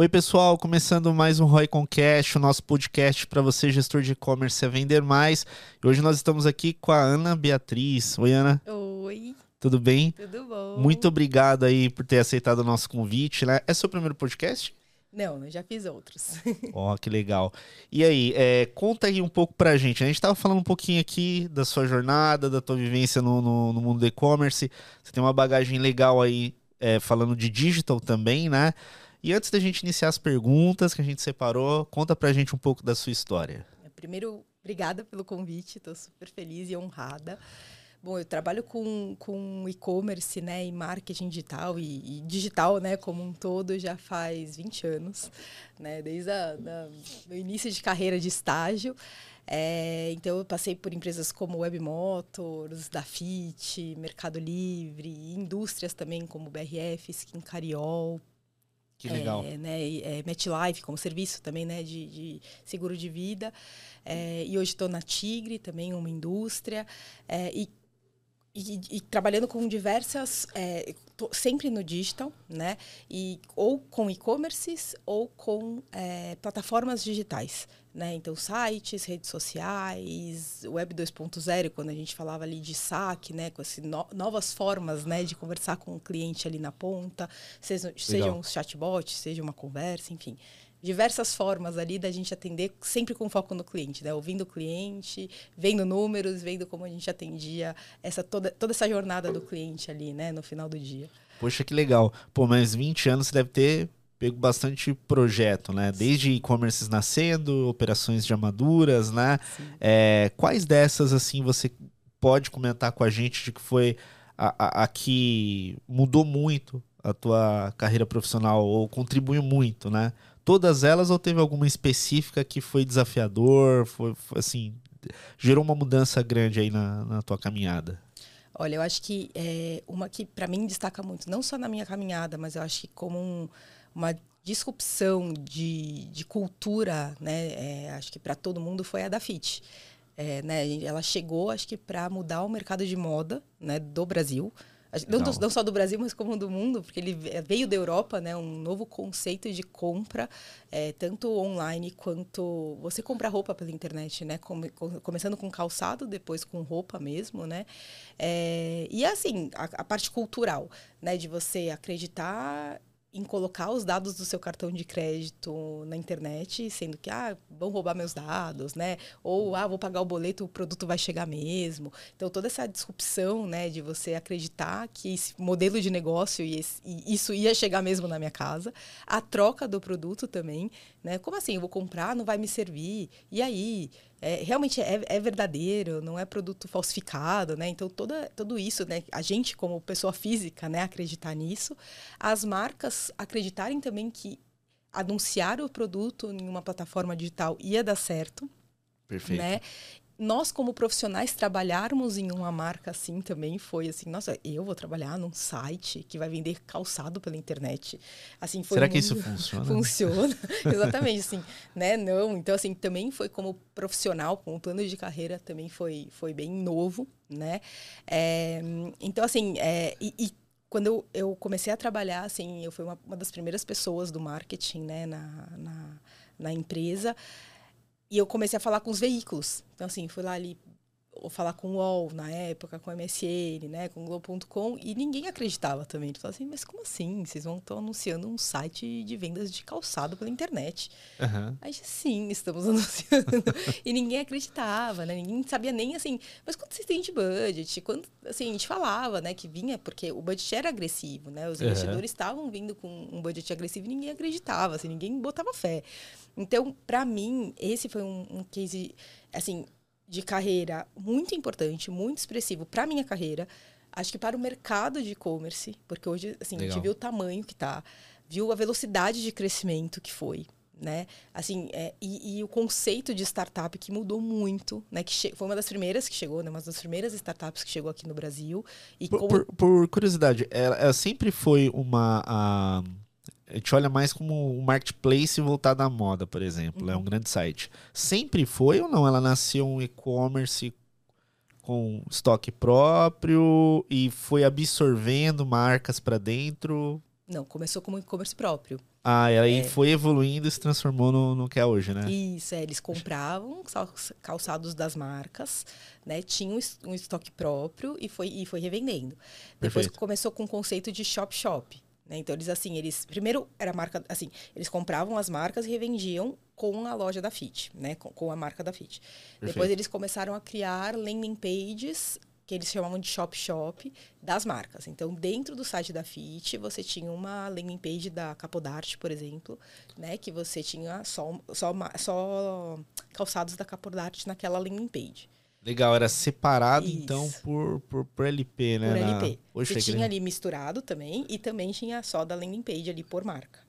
Oi, pessoal, começando mais um Roy Concast, o nosso podcast para você, gestor de e-commerce, a vender mais. E hoje nós estamos aqui com a Ana Beatriz. Oi, Ana. Oi. Tudo bem? Tudo bom. Muito obrigado aí por ter aceitado o nosso convite, né? É seu primeiro podcast? Não, eu já fiz outros. Ó, oh, que legal. E aí, é, conta aí um pouco pra gente. A gente tava falando um pouquinho aqui da sua jornada, da tua vivência no, no, no mundo do e-commerce. Você tem uma bagagem legal aí, é, falando de digital também, né? E antes da gente iniciar as perguntas que a gente separou, conta pra gente um pouco da sua história. Primeiro, obrigada pelo convite, estou super feliz e honrada. Bom, eu trabalho com, com e-commerce, né, e marketing digital e, e, digital, né, como um todo já faz 20 anos, né, desde o início de carreira de estágio. É, então, eu passei por empresas como Web Motors, Dafit, Mercado Livre, indústrias também como BRF, Skin Cariol, que legal. É, né, é, MetLife como serviço também, né, de, de seguro de vida. É, e hoje estou na Tigre, também uma indústria. É, e, e, e, trabalhando com diversas, é, sempre no digital, né? E, ou com e-commerces ou com é, plataformas digitais. Né? Então, sites, redes sociais, web 2.0, quando a gente falava ali de saque, né? com esse no novas formas né? de conversar com o cliente ali na ponta, seja, seja um chatbot, seja uma conversa, enfim. Diversas formas ali da gente atender sempre com foco no cliente, né? Ouvindo o cliente, vendo números, vendo como a gente atendia essa, toda, toda essa jornada do cliente ali, né? No final do dia. Poxa, que legal. Pô, mas 20 anos você deve ter pego bastante projeto, né? Desde e-commerces nascendo, operações de armaduras, né? É, quais dessas, assim, você pode comentar com a gente de que foi a, a, a, que mudou muito a tua carreira profissional ou contribuiu muito, né? Todas elas ou teve alguma específica que foi desafiador, foi, foi assim, gerou uma mudança grande aí na, na tua caminhada? Olha, eu acho que é, uma que para mim destaca muito, não só na minha caminhada, mas eu acho que como um, uma disrupção de, de cultura, né? É, acho que para todo mundo foi a da Fit. É, né? Ela chegou, acho que para mudar o mercado de moda, né, do Brasil. Não, não, só do Brasil, mas como do mundo, porque ele veio da Europa, né? Um novo conceito de compra, é, tanto online quanto você comprar roupa pela internet, né? Come, começando com calçado, depois com roupa mesmo, né? É, e assim, a, a parte cultural, né? De você acreditar em colocar os dados do seu cartão de crédito na internet, sendo que, ah, vão roubar meus dados, né? Ou, ah, vou pagar o boleto, o produto vai chegar mesmo. Então, toda essa disrupção, né, de você acreditar que esse modelo de negócio e, esse, e isso ia chegar mesmo na minha casa. A troca do produto também, né? Como assim? Eu vou comprar, não vai me servir? E aí? é, realmente é, é, verdadeiro, não é produto falsificado, né? Então toda, tudo isso, né? A gente como pessoa física, né? Acreditar nisso, as marcas acreditarem também que anunciar o produto em uma plataforma digital ia dar certo, Perfeito. né? Nós como profissionais trabalharmos em uma marca assim também foi assim, nossa, eu vou trabalhar num site que vai vender calçado pela internet. Assim, Será muito... que isso funciona? Funciona. Exatamente assim, né? Não, então assim, também foi como profissional, com o plano de carreira também foi foi bem novo, né? É, então assim, é, e, e quando eu, eu, comecei a trabalhar, assim, eu fui uma, uma das primeiras pessoas do marketing, né, na, na, na empresa. E eu comecei a falar com os veículos. Então, assim, fui lá ali ou falar com o UOL na época, com o MSN, né, com o Globo.com, e ninguém acreditava também. Falou assim, mas como assim? Vocês vão estar anunciando um site de vendas de calçado pela internet. Uhum. Aí, sim, estamos anunciando. e ninguém acreditava, né? Ninguém sabia nem assim, mas quanto vocês têm de budget? Quando, assim, a gente falava, né, que vinha, porque o budget era agressivo, né? Os investidores estavam vindo com um budget agressivo e ninguém acreditava, assim, ninguém botava fé. Então, para mim, esse foi um, um case, assim, de carreira muito importante, muito expressivo para minha carreira. Acho que para o mercado de e-commerce, porque hoje, assim, Legal. a gente viu o tamanho que tá, viu a velocidade de crescimento que foi, né? Assim, é, e, e, o conceito de startup que mudou muito, né? Que foi uma das primeiras que chegou, né? Uma das primeiras startups que chegou aqui no Brasil. E por, por, por curiosidade, ela, ela, sempre foi uma... A a gente olha mais como um marketplace voltado à moda, por exemplo. Uhum. É um uhum. grande site. Sempre foi ou não? Ela nasceu um e-commerce com estoque próprio e foi absorvendo marcas para dentro? Não, começou como e-commerce próprio. Ah, e aí é. foi evoluindo e se transformou no, no que é hoje, né? Isso, é, eles compravam calçados das marcas, né? Tinham um estoque próprio e foi, e foi revendendo. Depois Perfeito. começou com o conceito de shop-shop. Né? Então, eles assim, eles. Primeiro era marca. Assim, eles compravam as marcas e revendiam com a loja da Fit, né? Com, com a marca da Fit. Perfeito. Depois eles começaram a criar landing pages que eles chamavam de shop shop das marcas. Então, dentro do site da Fit, você tinha uma landing page da Capodarte, por exemplo, né, que você tinha só, só, só calçados da Capodarte naquela landing page. Legal, era separado Isso. então por, por, por, LP, né? Por LP. Poxa, você tinha ali misturado também e também tinha só da landing page ali por marca.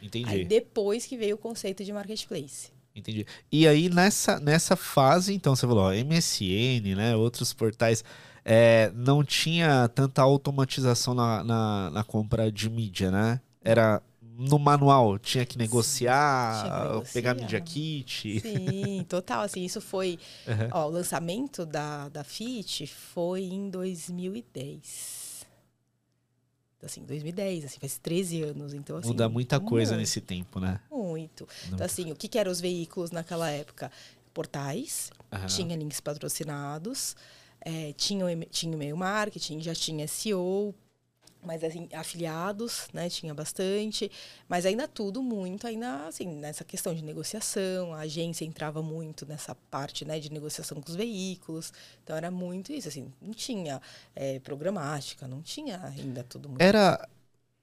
Entendi. Aí depois que veio o conceito de marketplace. Entendi. E aí, nessa, nessa fase, então, você falou, ó, MSN, né? Outros portais. É, não tinha tanta automatização na, na, na, compra de mídia, né? Era no manual, tinha que negociar, tinha que negociar. pegar Media Kit. Sim, total. Assim, isso foi. Uhum. Ó, o lançamento da, da FIT foi em 2010 assim, 2010, assim, faz 13 anos. Então, assim, Muda muita coisa muito, nesse tempo, né? Muito. Então, assim, o que, que eram os veículos naquela época? Portais, uhum. tinha links patrocinados, é, tinha, tinha e-mail marketing, já tinha SEO, mas assim, afiliados, né, tinha bastante, mas ainda tudo muito ainda assim, nessa questão de negociação, a agência entrava muito nessa parte, né, de negociação com os veículos, então era muito isso, assim, não tinha é, programática, não tinha ainda tudo muito... Era,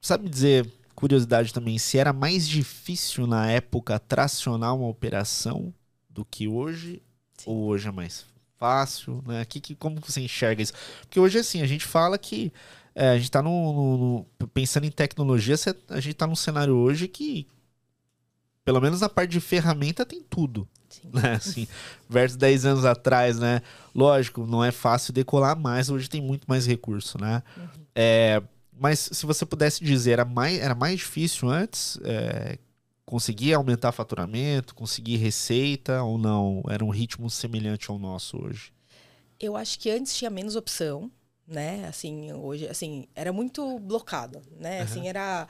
sabe dizer, curiosidade também, se era mais difícil na época tracionar uma operação do que hoje, Sim. ou hoje é mais fácil, né, que, que, como você enxerga isso? Porque hoje, assim, a gente fala que é, a gente está no, no, pensando em tecnologia, a gente está num cenário hoje que, pelo menos na parte de ferramenta, tem tudo. Né? Assim, versus 10 anos atrás, né? Lógico, não é fácil decolar mais, hoje tem muito mais recurso, né? Uhum. É, mas se você pudesse dizer, era mais, era mais difícil antes é, conseguir aumentar faturamento, conseguir receita ou não? Era um ritmo semelhante ao nosso hoje? Eu acho que antes tinha menos opção, né? Assim, hoje, assim, era muito blocado, né? Uhum. Assim, era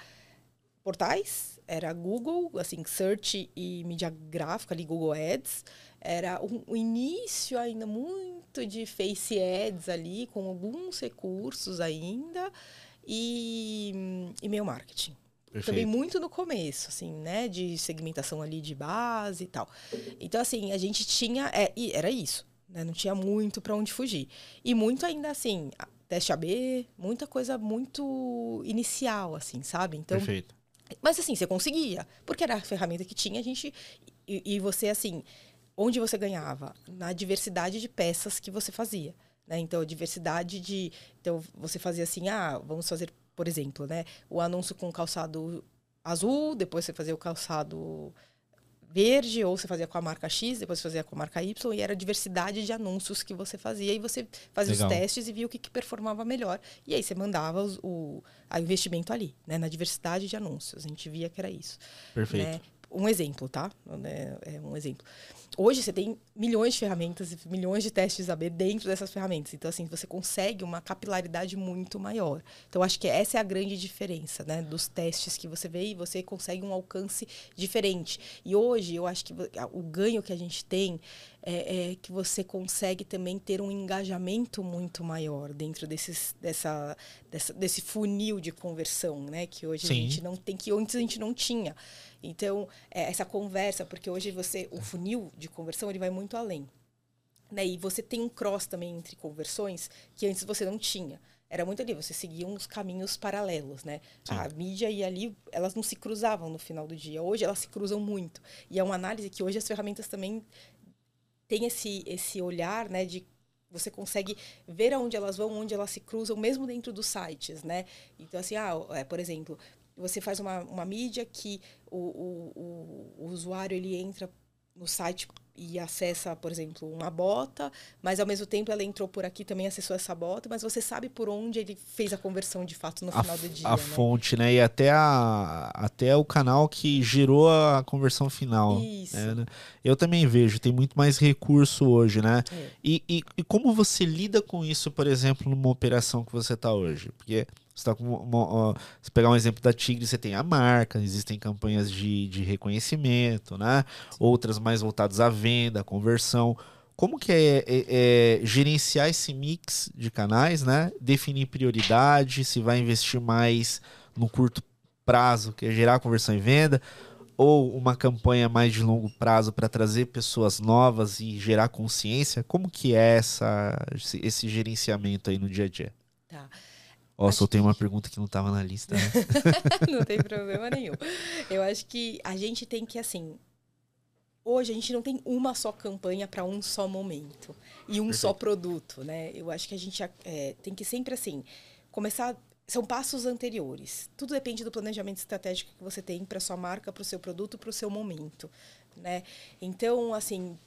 portais, era Google, assim, search e mídia gráfica ali, Google Ads. Era o início ainda muito de Face Ads ali, com alguns recursos ainda, e e-mail marketing. Perfeito. Também muito no começo, assim, né? De segmentação ali de base e tal. Então, assim, a gente tinha. É, era isso. Né? Não tinha muito para onde fugir. E muito ainda assim, teste AB, muita coisa muito inicial, assim, sabe? Então, Perfeito. Mas assim, você conseguia, porque era a ferramenta que tinha, a gente. E, e você, assim, onde você ganhava? Na diversidade de peças que você fazia. Né? Então, diversidade de. Então, você fazia assim, ah, vamos fazer, por exemplo, né? O anúncio com calçado azul, depois você fazia o calçado verde, ou você fazia com a marca X, depois você fazia com a marca Y, e era a diversidade de anúncios que você fazia, e você fazia Legal. os testes e via o que, que performava melhor. E aí você mandava os, o a investimento ali, né, na diversidade de anúncios. A gente via que era isso. Perfeito. Né? Um exemplo, tá? É, é um exemplo. Hoje você tem milhões de ferramentas, milhões de testes AB dentro dessas ferramentas. Então, assim, você consegue uma capilaridade muito maior. Então, acho que essa é a grande diferença, né? Dos testes que você vê e você consegue um alcance diferente. E hoje, eu acho que o ganho que a gente tem é, é, que você consegue também ter um engajamento muito maior dentro desses, dessa, dessa, desse funil de conversão, né? Que hoje Sim. a gente não tem, que antes a gente não tinha. Então, é, essa conversa, porque hoje você, o funil de conversão, ele vai muito além. Né? E você tem um cross também entre conversões que antes você não tinha. Era muito ali, você seguia uns caminhos paralelos, né? Sim. A mídia e ali, elas não se cruzavam no final do dia. Hoje elas se cruzam muito. E é uma análise que hoje as ferramentas também têm esse, esse olhar, né, de você consegue ver aonde elas vão, onde elas se cruzam, mesmo dentro dos sites, né? Então, assim, ah, é, por exemplo, você faz uma, uma mídia que o, o, o, o usuário ele entra no site e acessa, por exemplo, uma bota, mas ao mesmo tempo ela entrou por aqui também acessou essa bota, mas você sabe por onde ele fez a conversão de fato no final do dia. A né? fonte, né? E até, a, até o canal que gerou a conversão final. Isso. Né? Eu também vejo, tem muito mais recurso hoje, né? É. E, e, e como você lida com isso, por exemplo, numa operação que você está hoje? Porque Você tá com uma, se pegar um exemplo da Tigre, você tem a marca, existem campanhas de, de reconhecimento, né? Outras mais voltadas à venda, à conversão. Como que é, é, é, gerenciar esse mix de canais, né? Definir prioridade, se vai investir mais no curto prazo, que é gerar conversão e venda, ou uma campanha mais de longo prazo para trazer pessoas novas e gerar consciência? Como que é essa, esse gerenciamento aí no dia a dia? Tá. Ó, oh, soltei uma pergunta que não estava na lista. Né? não tem problema nenhum. Eu acho que a gente tem que, assim. Hoje a gente não tem uma só campanha para um só momento e um Perfeito. só produto, né? Eu acho que a gente é, tem que sempre, assim, começar. São passos anteriores. Tudo depende do planejamento estratégico que você tem para sua marca, para o seu produto, para o seu momento, né? Então, assim,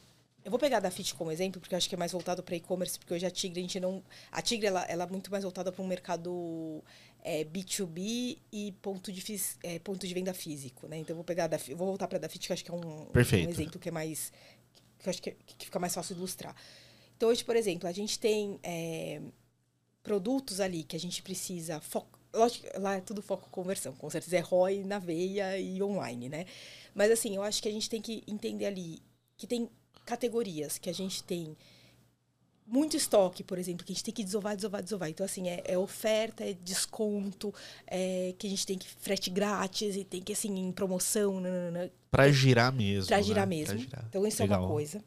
eu vou pegar a da Fit como exemplo, porque eu acho que é mais voltado para e-commerce, porque hoje a Tigre, a gente não. A Tigre ela, ela é muito mais voltada para um mercado é, B2B e ponto de, é, ponto de venda físico. Né? Então eu vou pegar da, vou voltar para a da Fit, que eu acho que é um, um exemplo que é mais. que eu acho que, que, fica mais fácil ilustrar. Então, hoje, por exemplo, a gente tem é, produtos ali que a gente precisa. Foco, lógico, lá é tudo foco conversão, com certeza é ROI na veia e online, né? Mas assim, eu acho que a gente tem que entender ali que tem categorias que a gente tem muito estoque, por exemplo, que a gente tem que desovar, desovar, desovar. Então, assim, é, é oferta, é desconto, é que a gente tem que frete grátis e tem que, assim, em promoção. Para girar mesmo. Para girar né? mesmo. Girar. Então, isso Legal. é uma coisa.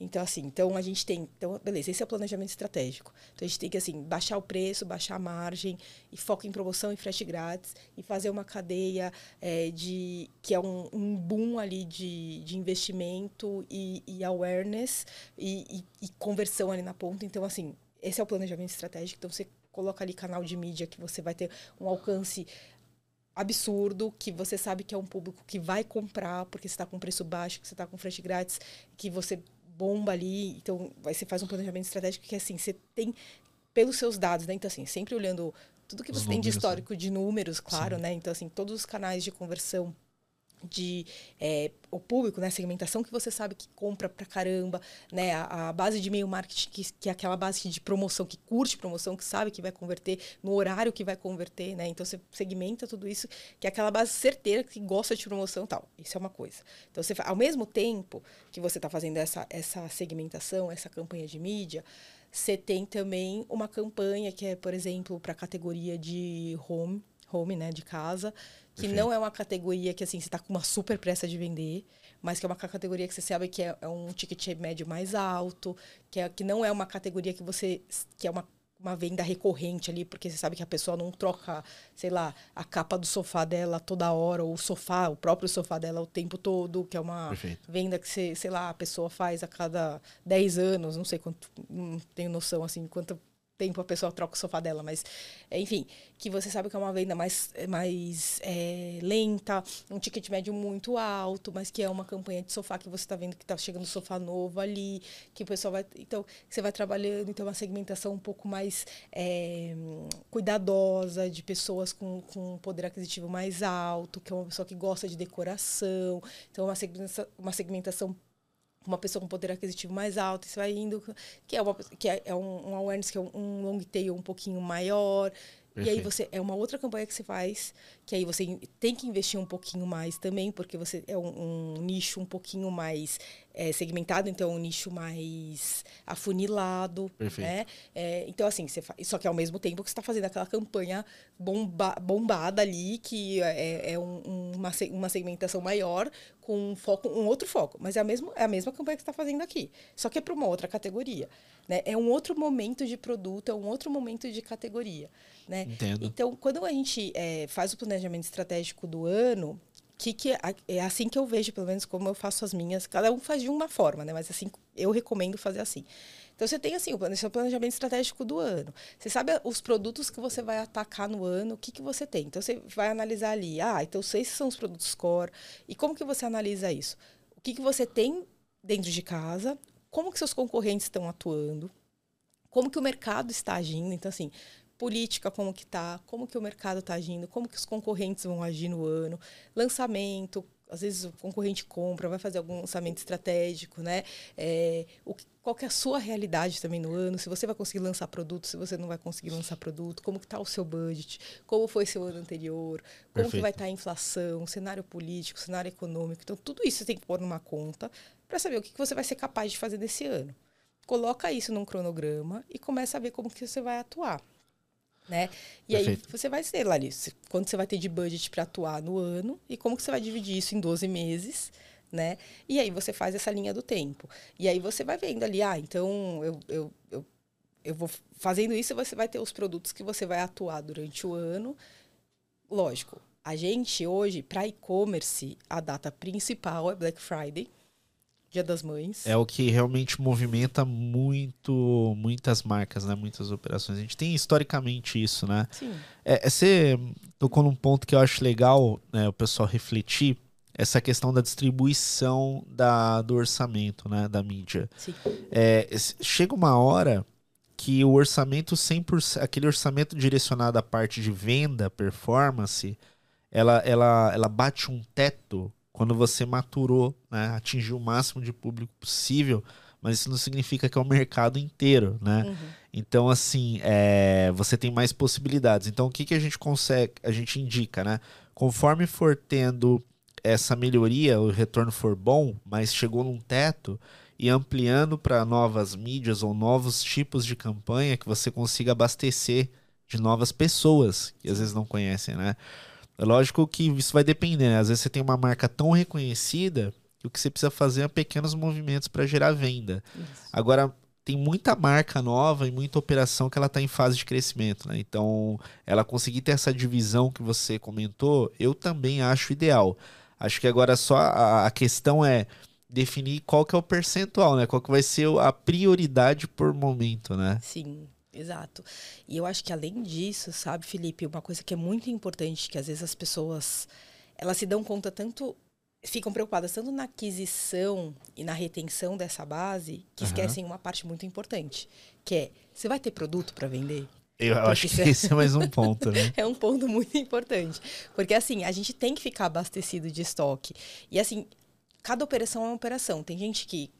Então, assim, então a gente tem. Então, beleza, esse é o planejamento estratégico. Então a gente tem que, assim, baixar o preço, baixar a margem, e foco em promoção e frete grátis, e fazer uma cadeia é, de. que é um, um, boom ali de, de investimento e, e awareness e, e, e conversão ali na ponta. Então, assim, esse é o planejamento estratégico. Então você coloca ali canal de mídia que você vai ter um alcance absurdo, que você sabe que é um público que vai comprar porque você está com preço baixo, que você está com frete grátis, que você bomba ali. Então, aí você faz um planejamento estratégico que, assim, você tem pelos seus dados, né? Então, assim, sempre olhando tudo que você tem de histórico né? de números, claro, Sim. né? Então, assim, todos os canais de conversão de é, o público, né, segmentação que você sabe que compra pra caramba, né, a, a base de e-mail marketing que, que, é aquela base de promoção que curte promoção, que sabe que vai converter no horário que vai converter, né? Então você segmenta tudo isso, que é aquela base certeira que gosta de promoção, tal. Isso é uma coisa. Então você ao mesmo tempo que você está fazendo essa essa segmentação, essa campanha de mídia, você tem também uma campanha que é, por exemplo, para a categoria de home, home, né, de casa, que Perfeito. não é uma categoria que assim você está com uma super pressa de vender, mas que é uma categoria que você sabe que é, é um ticket médio mais alto, que, é, que não é uma categoria que você que é uma uma venda recorrente ali, porque você sabe que a pessoa não troca, sei lá, a capa do sofá dela toda hora, ou o sofá, o próprio sofá dela o tempo todo, que é uma Perfeito. venda que, você, sei lá, a pessoa faz a cada 10 anos, não sei quanto, não tenho noção, assim, quanto tempo a pessoa troca o sofá dela, mas enfim, que você sabe que é uma venda mais, mais é, lenta, um ticket médio muito alto, mas que é uma campanha de sofá que você está vendo que está chegando sofá novo ali, que o pessoal vai. Então, você vai trabalhando, então, uma segmentação um pouco mais é, cuidadosa, de pessoas com, com poder aquisitivo mais alto, que é uma pessoa que gosta de decoração, então, uma segmentação, uma segmentação uma pessoa com poder aquisitivo mais alto, isso vai indo, que é, uma, que é, é um, um awareness, que é um, um long tail um pouquinho maior. Perfeito. E aí você é uma outra campanha que você faz, que aí você tem que investir um pouquinho mais também, porque você é um, um nicho um pouquinho mais é, segmentado, então é um nicho mais afunilado, Perfeito. né? É, então, assim, você faz, só que ao mesmo tempo que você está fazendo aquela campanha bomba, bombada ali, que é, é um, uma, uma segmentação maior, com um foco, um outro foco. Mas é a mesma, é a mesma campanha que você está fazendo aqui, só que é para uma outra categoria. Né? É um outro momento de produto, é um outro momento de categoria. Né? Entendo. Então, quando a gente é, faz o planejamento estratégico do ano, que, que é assim que eu vejo, pelo menos como eu faço as minhas. Cada um faz de uma forma, né? Mas assim, eu recomendo fazer assim. Então você tem assim o seu planejamento estratégico do ano. Você sabe os produtos que você vai atacar no ano, o que, que você tem. Então você vai analisar ali, ah, então sei se são os produtos core. E como que você analisa isso? O que, que você tem dentro de casa, como que seus concorrentes estão atuando, como que o mercado está agindo. Então, assim, política como que tá, como que o mercado está agindo, como que os concorrentes vão agir no ano, lançamento, às vezes o concorrente compra, vai fazer algum lançamento estratégico, né? É, o, qual que é a sua realidade também no ano, se você vai conseguir lançar produto, se você não vai conseguir lançar produto, como que está o seu budget, como foi seu ano anterior, como Perfeito. que vai estar tá a inflação, cenário político, cenário econômico. Então, tudo isso você tem que pôr numa conta para saber o que, que você vai ser capaz de fazer nesse ano. Coloca isso num cronograma e começa a ver como que você vai atuar. Né? E Perfeito. aí você vai ser, Larissa, quanto você vai ter de budget para atuar no ano e como que você vai dividir isso em 12 meses, né? E aí você faz essa linha do tempo. E aí você vai vendo ali, ah, então eu, eu, eu, eu vou fazendo isso, você vai ter os produtos que você vai atuar durante o ano. Lógico, a gente hoje, para e-commerce, a data principal é Black Friday. Dia das Mães. É o que realmente movimenta muito, muitas marcas, né? Muitas operações. A gente tem historicamente isso, né? Sim. É, é você tocou num ponto que eu acho legal né, o pessoal refletir, essa questão da distribuição da, do orçamento, né? Da mídia. Sim. É, chega uma hora que o orçamento 100%, aquele orçamento direcionado à parte de venda, performance, ela, ela, ela bate um teto quando você maturou, né, atingiu o máximo de público possível, mas isso não significa que é o mercado inteiro, né? Uhum. Então, assim, é, você tem mais possibilidades. Então, o que, que a gente consegue, a gente indica, né? Conforme for tendo essa melhoria, o retorno for bom, mas chegou num teto, e ampliando para novas mídias ou novos tipos de campanha que você consiga abastecer de novas pessoas que às vezes não conhecem, né? É lógico que isso vai depender, né? Às vezes você tem uma marca tão reconhecida que o que você precisa fazer é pequenos movimentos para gerar venda. Isso. Agora, tem muita marca nova e muita operação que ela está em fase de crescimento, né? Então, ela conseguir ter essa divisão que você comentou, eu também acho ideal. Acho que agora só a, a questão é definir qual que é o percentual, né? Qual que vai ser a prioridade por momento, né? Sim. Exato. E eu acho que além disso, sabe, Felipe, uma coisa que é muito importante, que às vezes as pessoas elas se dão conta tanto ficam preocupadas tanto na aquisição e na retenção dessa base que uhum. esquecem uma parte muito importante, que é você vai ter produto para vender? Eu porque acho que esse é mais um ponto, né? é um ponto muito importante. Porque, assim, a gente tem que ficar abastecido de estoque. E, assim, cada operação é uma operação. Tem gente que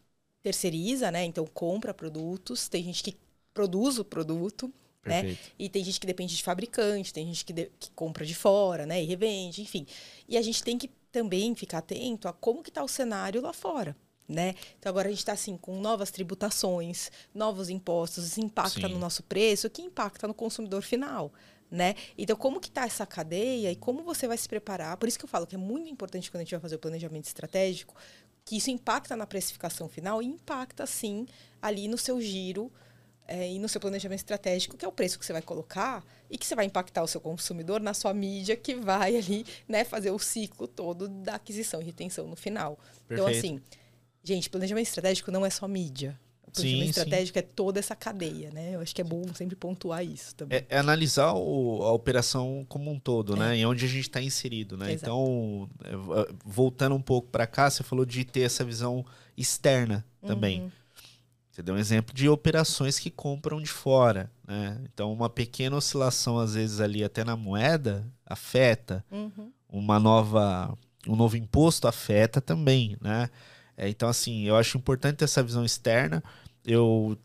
terceiriza, né? Então, compra produtos. Tem gente que produz o produto, né? E tem gente que depende de fabricante, tem gente que, de, que compra de fora, né? E revende, enfim. E a gente tem que também ficar atento a como que está o cenário lá fora. Né? Então agora a gente está assim com novas tributações, novos impostos, isso impacta Sim. no nosso preço, que impacta no consumidor final, né? Então como que está essa cadeia e como você vai se preparar? Por isso que eu falo que é muito importante quando a gente vai fazer o planejamento estratégico, que isso impacta na precificação final e impacta sim ali no seu giro é, e no seu planejamento estratégico, que é o preço que você vai colocar e que você vai impactar o seu consumidor na sua mídia, que vai ali né, fazer o ciclo todo da aquisição e retenção no final. Então, Perfeito. Então, assim, gente, planejamento estratégico não é só mídia. O planejamento sim, estratégico sim. é toda essa cadeia, né? Eu acho que é bom sempre pontuar isso também. É, é analisar o, a operação como um todo, né? é. né? E onde a gente está inserido, né? Exato. Então, é, voltando um pouco para cá, você falou de ter essa visão externa também. Uhum. Você deu um exemplo de operações que compram de fora. Né? Então, uma pequena oscilação, às vezes, ali até na moeda, afeta. Uhum. Uma nova, um novo imposto afeta também. Né? É, então, assim, eu acho importante ter essa visão externa. Eu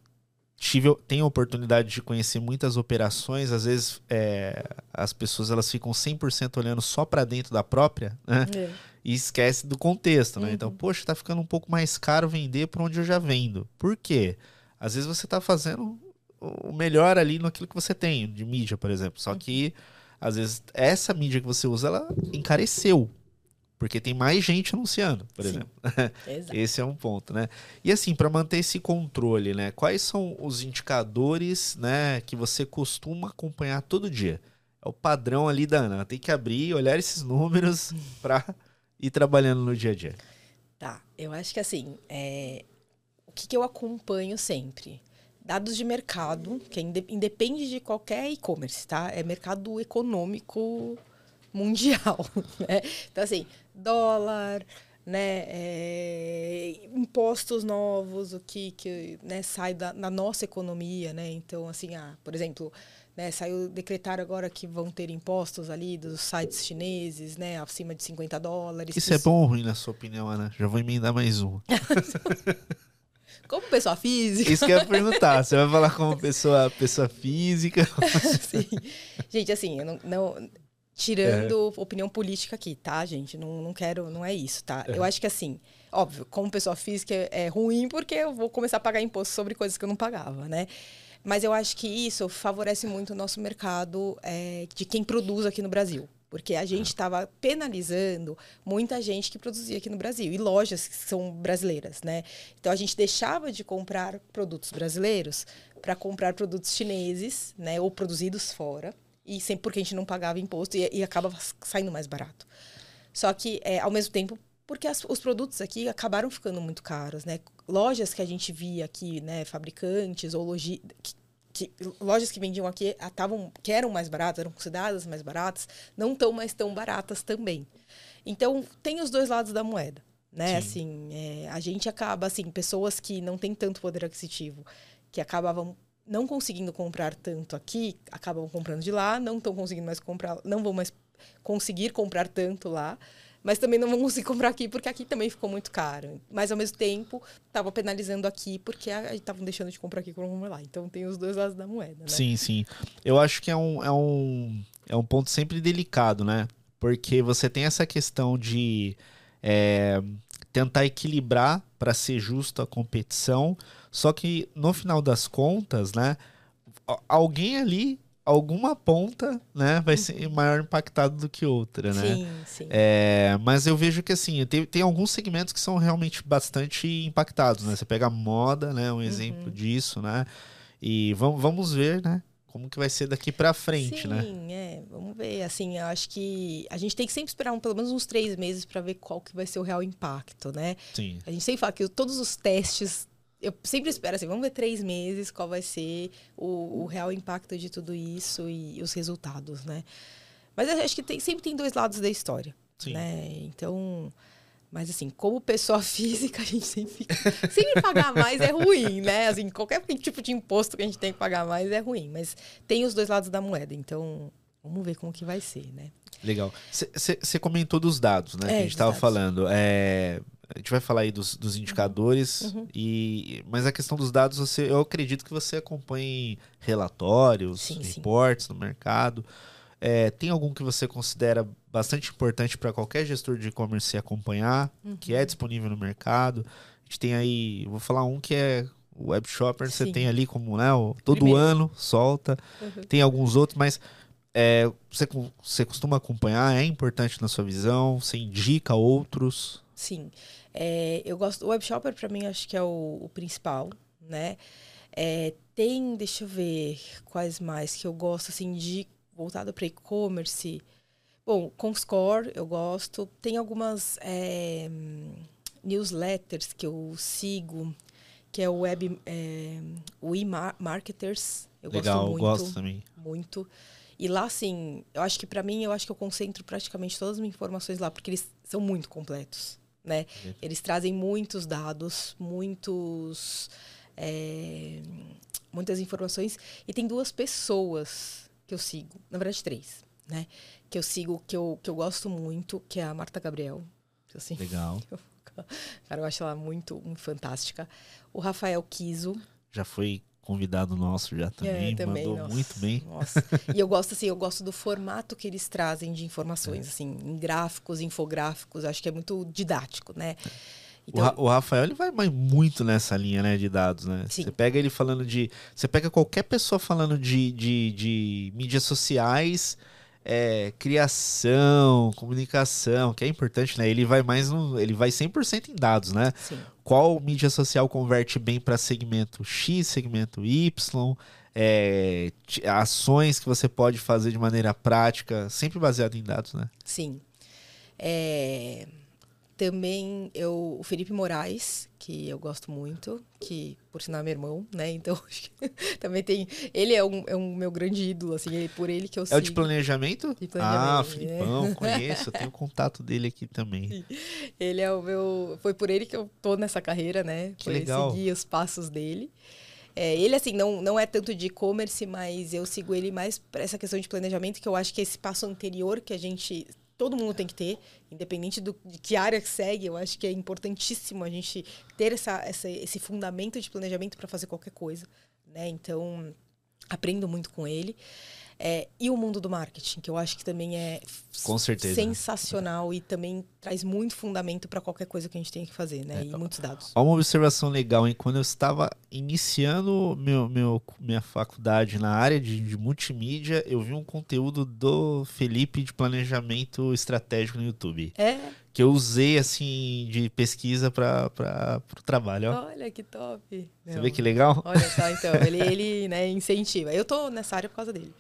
tive tenho a oportunidade de conhecer muitas operações. Às vezes, é, as pessoas elas ficam 100% olhando só para dentro da própria. Né? É e esquece do contexto, né? Então, uhum. Então, poxa, tá ficando um pouco mais caro vender por onde eu já vendo. Por quê? Às vezes você tá fazendo o melhor ali naquilo que você tem, de mídia, por exemplo. Só que, às vezes, essa mídia que você usa, ela encareceu. Porque tem mais gente anunciando, por Sim. exemplo. Esse é um ponto, né? E assim, para manter esse controle, né? Quais são os indicadores, né, que você costuma acompanhar todo dia? É o padrão ali da Ana. Tem que abrir, olhar esses números para e trabalhando no dia a dia? Tá, eu acho que assim, é... o que, que eu acompanho sempre? Dados de mercado, que independe de qualquer e-commerce, tá? É mercado econômico mundial, né? Então, assim, dólar, né, é, impostos novos, o que, que né, sai da, da, nossa economia, né? Então, assim, ah, por exemplo, Né, saiu decretar agora que vão ter impostos ali dos sites chineses, né, acima de 50 dólares. Isso é bom ou ruim na sua opinião, Ana? Já vou emendar mais uma. como pessoa física. Isso que eu ia perguntar. Você vai falar como pessoa, pessoa física? Sim. Gente, assim, eu não, não tirando é. opinião política aqui, tá, gente? Não, não quero, não é isso, tá? É. Eu acho que assim, óbvio, como pessoa física é ruim porque eu vou começar a pagar imposto sobre coisas que eu não pagava, né? Mas eu acho que isso favorece muito o nosso mercado é, de quem produz aqui no Brasil. Porque a gente estava penalizando muita gente que produzia aqui no Brasil e lojas que são brasileiras, né? Então a gente deixava de comprar produtos brasileiros para comprar produtos chineses, né? Ou produzidos fora e sempre porque a gente não pagava imposto e, e acaba saindo mais barato. Só que é, ao mesmo tempo porque as, os produtos aqui acabaram ficando muito caros, né? Lojas que a gente via aqui, né, fabricantes ou logi, que, lojas que vendiam aqui estavam que eram mais baratas, eram consideradas mais baratas, não estão mais tão baratas também. Então tem os dois lados da moeda, né? Sim. Assim, é, a gente acaba assim, pessoas que não têm tanto poder aquisitivo, que acabavam não conseguindo comprar tanto aqui, acabam comprando de lá, não estão conseguindo mais comprar, não vão mais conseguir comprar tanto lá mas também não vão conseguir comprar aqui porque aqui também ficou muito caro. Mas ao mesmo tempo, estava penalizando aqui porque estavam deixando de comprar aqui para comprar lá. Então tem os dois lados da moeda, né? Sim, sim. Eu acho que é um, é um, é um ponto sempre delicado, né? Porque você tem essa questão de é, tentar equilibrar para ser justo a competição, só que no final das contas, né? Alguém ali alguma ponta, né, vai ser maior impactado do que outra, né? Sim, sim. É, mas eu vejo que assim, tem, tem alguns segmentos que são realmente bastante impactados, né? Você pega a moda, né, um exemplo uhum. disso, né? E vamos, vamos ver, né? Como que vai ser daqui para frente, Sim, né? Sim, é. Vamos ver. Assim, eu acho que a gente tem que sempre esperar um, pelo menos uns três meses para ver qual que vai ser o real impacto, né? Sim. A gente sempre fala que todos os testes eu sempre espero assim, vamos ver três meses qual vai ser o, o real impacto de tudo isso e, os resultados, né? Mas acho que tem, sempre tem dois lados da história, Sim. né? Então, mas assim, como pessoa física, a gente sempre sempre pagar mais é ruim, né? Assim, qualquer tipo de imposto que a gente tem que pagar mais é ruim, mas tem os dois lados da moeda, então vamos ver como que vai ser, né? Legal. Você comentou dos dados, né? É, que a gente estava falando. É, a gente vai falar aí dos, dos indicadores, uhum. e, mas a questão dos dados, você, eu acredito que você acompanhe relatórios, sim, reportes sim. no mercado. É, tem algum que você considera bastante importante para qualquer gestor de e-commerce acompanhar, uhum. que é disponível no mercado? A gente tem aí, vou falar um que é o Web Shopper, sim. você tem ali como, né, o, todo Primeiro. ano solta. Uhum. Tem alguns outros, mas é, você, você costuma acompanhar? É importante na sua visão? Você indica outros? Sim. É, eu gosto. O Web Shopper, para mim, acho que é o, o principal, né? É, tem, deixa eu ver quais mais que eu gosto, assim, de voltado para e-commerce. Bom, Comscore eu gosto. Tem algumas é, newsletters que eu sigo, que é o Web, é, o e-marketers. Eu Legal, gosto muito. gosto também. Muito. E lá, assim, eu acho que para mim, eu acho que eu concentro praticamente todas as minhas informações lá, porque eles são muito completos né? Uhum. Eles trazem muitos dados, muitos, é, muitas informações. E tem duas pessoas que eu sigo, na verdade três, né? Que eu sigo, que eu, que eu gosto muito, que é a Marta Gabriel. Assim, Legal. Eu, cara, eu acho ela muito, muito fantástica. O Rafael Kiso. Já foi convidado nosso já também, é, também mandou nossa, muito bem. Nossa. E eu gosto assim, eu gosto do formato que eles trazem de informações, é. assim, em gráficos, infográficos, acho que é muito didático, né? Então, o, Rafael ele vai muito nessa linha né, de dados, né? Sim. Você pega ele falando de. Você pega qualquer pessoa falando de, de, de mídias sociais, é, criação, comunicação, que é importante, né? Ele vai mais no, ele vai 100% em dados, né? Sim. Qual mídia social converte bem para segmento X, segmento Y, é, ações que você pode fazer de maneira prática, sempre baseado em dados, né? Sim. É... Também eu, o Felipe Moraes, que eu gosto muito, que por sinal é meu irmão, né? Então também tem. Ele é um, é um meu grande ídolo, assim, é por ele que eu sigo. É o de planejamento? De planejamento ah, Filipão, é. conheço, eu tenho contato dele aqui também. Ele é o meu. Foi por ele que eu tô nessa carreira, né? Que Foi legal. seguir os passos dele. É, ele, assim, não, não é tanto de e-commerce, mas eu sigo ele mais para essa questão de planejamento, que eu acho que esse passo anterior que a gente. Todo mundo tem que ter, independente do, de que área que segue, eu acho que é importantíssimo a gente ter essa, essa esse fundamento de planejamento para fazer qualquer coisa. Né? Então, aprendo muito com ele. É, e o mundo do marketing, que eu acho que também é Com certeza. sensacional e também traz muito fundamento para qualquer coisa que a gente tem que fazer, né? É, e muitos dados. Uma observação legal, hein? Quando eu estava iniciando meu, meu, minha faculdade na área de, de multimídia, eu vi um conteúdo do Felipe de planejamento estratégico no YouTube. É que eu usei assim de pesquisa para o trabalho. Ó. Olha que top. Você Meu, vê que legal? Olha só, então, ele, ele né, incentiva. Eu tô nessa área por causa dele.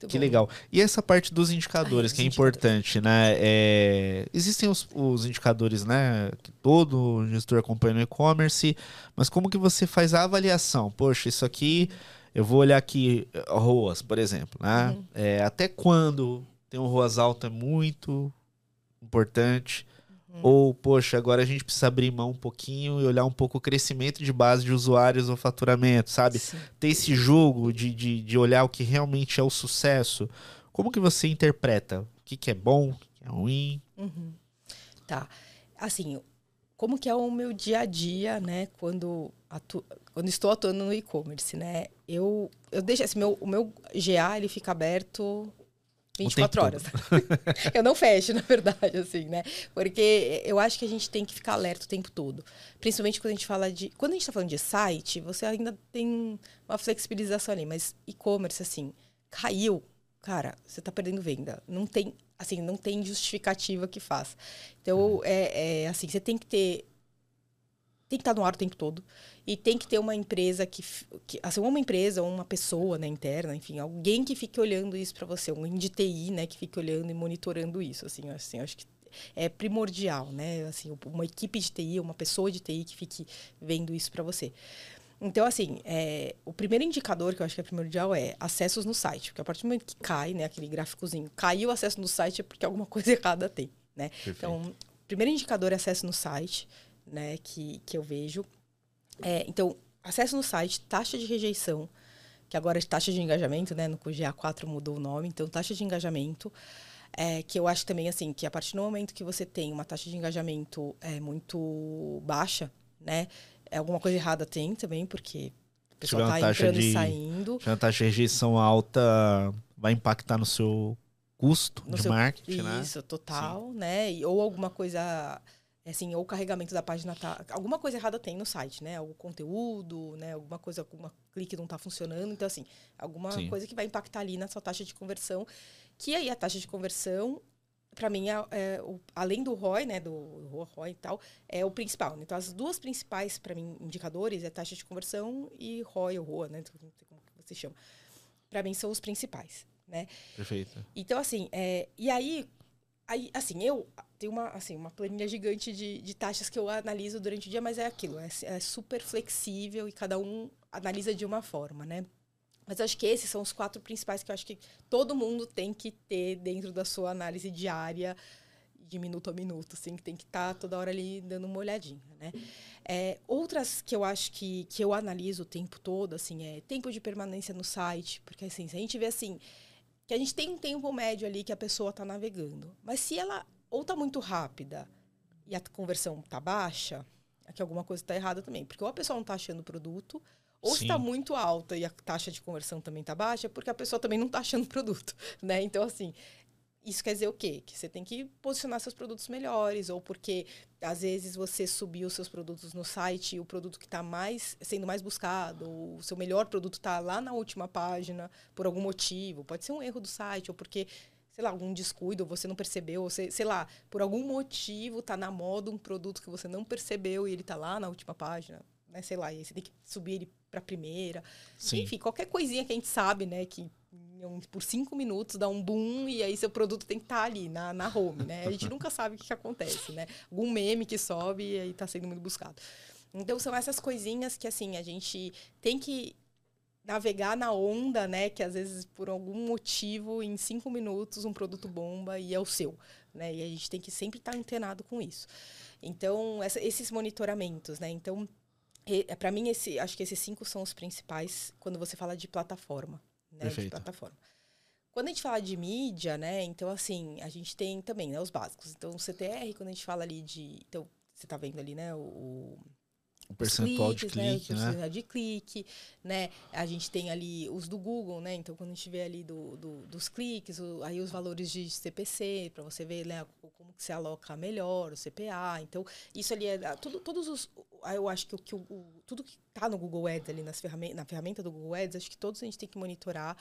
Muito que bom. legal. E essa parte dos indicadores, Ai, que é importante, né? É, existem os, os, indicadores, né? Que todo gestor acompanha no e-commerce, mas como que você faz a avaliação? Poxa, isso aqui, eu vou olhar aqui, ROAS, por exemplo, né? Uhum. É, até quando tem um ROAS alto é muito importante. Uhum. Ou, poxa, agora a gente precisa abrir mão um pouquinho e olhar um pouco o crescimento de base de usuários ou faturamento, sabe? Sim. Ter esse jogo de, de, de olhar o que realmente é o sucesso. Como que você interpreta? O que, que é bom, o que é ruim? Uhum. Tá. Assim, como que é o meu dia a dia, né? Quando, atu... quando estou atuando no e-commerce, né? Eu, eu deixo assim, meu, o meu GA ele fica aberto 24 horas. eu não fecho, na verdade, assim, né? Porque eu acho que a gente tem que ficar alerta o tempo todo. Principalmente quando a gente fala de. Quando a gente está falando de site, você ainda tem uma flexibilização ali, mas e-commerce, assim, caiu, cara, você está perdendo venda. Não tem, assim, não tem justificativa que faça. Então, uhum. é, é assim, você tem que ter tem que estar no ar o tempo todo. E tem que ter uma empresa que, que assim, uma empresa ou uma pessoa, né, interna, enfim, alguém que fique olhando isso para você, um de TI, né, que fique olhando e monitorando isso, assim, assim, acho que é primordial, né, assim, uma equipe de TI, uma pessoa de TI que fique vendo isso para você. Então, assim, é, o primeiro indicador que eu acho que é primordial é acessos no site. Porque a partir do momento que cai, né, aquele gráficozinho, caiu o acesso no site é porque alguma coisa errada tem, né? Perfeito. Então, o primeiro indicador é acesso no site né, que, que eu vejo. É, então, acesso no site, taxa de rejeição, que agora é taxa de engajamento, né? No GA4 mudou o nome, então taxa de engajamento. É, que eu acho também assim, que a partir do momento que você tem uma taxa de engajamento é, muito baixa, né? É alguma coisa errada tem também, porque o pessoal está entrando de, e saindo. Se uma taxa de rejeição alta vai impactar no seu custo no de seu, marketing, isso, né? Isso, total, Sim. né? E, ou alguma coisa assim, ou o carregamento da página tá. Alguma coisa errada tem no site, né? O conteúdo, né? Alguma coisa, alguma clique não está funcionando. Então, assim, alguma Sim. coisa que vai impactar ali na sua taxa de conversão. Que aí a taxa de conversão, para mim, é, é o, além do ROI, né? Do ROI e tal, é o principal. Então, as duas principais, para mim, indicadores é taxa de conversão e ROI ou ROA, né? Não sei como você chama. Para mim, são os principais, né? Perfeito. Então, assim, é, e aí, aí, assim, eu tem uma, assim, uma planilha gigante de, de taxas que eu analiso durante o dia, mas é aquilo, é, é super flexível e cada um analisa de uma forma, né? Mas acho que esses são os quatro principais que eu acho que todo mundo tem que ter dentro da sua análise diária, de minuto a minuto, assim, que tem que estar tá toda hora ali dando uma olhadinha, né? É, outras que eu acho que, que eu analiso o tempo todo, assim, é tempo de permanência no site, porque assim, se a gente vê assim, que a gente tem um tempo médio ali que a pessoa está navegando, mas se ela ou está muito rápida e a conversão está baixa, é que alguma coisa está errada também. Porque ou a pessoa não está achando o produto, ou está muito alta e a taxa de conversão também está baixa, porque a pessoa também não está achando o produto, né? Então, assim, isso quer dizer o quê? Que você tem que posicionar seus produtos melhores, ou porque às vezes você subiu seus produtos no site e o produto que está mais sendo mais buscado, ou o seu melhor produto está lá na última página por algum motivo. Pode ser um erro do site, ou porque sei lá, algum descuido, você não percebeu, ou você, sei lá, por algum motivo tá na moda um produto que você não percebeu e ele tá lá na última página, né? Sei lá, e aí você tem que subir ele pra primeira. Sim. Enfim, qualquer coisinha que a gente sabe, né, que por cinco minutos dá um boom e aí seu produto tem que estar tá ali na, na home, né? A gente nunca sabe o que, que acontece, né? Algum meme que sobe e aí tá sendo muito buscado. Então são essas coisinhas que assim a gente tem que navegar na onda, né? Que às vezes, por algum motivo, em cinco minutos, um produto bomba e é o seu. Né? E a gente tem que sempre estar tá antenado com isso. Então, essa, esses monitoramentos, né? Então, é, para mim, esse, acho que esses cinco são os principais quando você fala de plataforma. Né? Perfeito. De plataforma. Quando a gente fala de mídia, né? Então, assim, a gente tem também né, os básicos. Então, o CTR, quando a gente fala ali de. Então, você está vendo ali, né? O, o percentual cliques, de clique, né? O né? percentual de clique, né? A gente tem ali os do Google, né? Então, quando a gente vê ali do, do dos cliques, o, aí os valores de CPC, para você ver né, como que se aloca melhor, o CPA. Então, isso ali é tudo, todos os. Eu acho que, o, que o, tudo que está no Google Ads ali nas ferramenta, na ferramenta do Google Ads, acho que todos a gente tem que monitorar.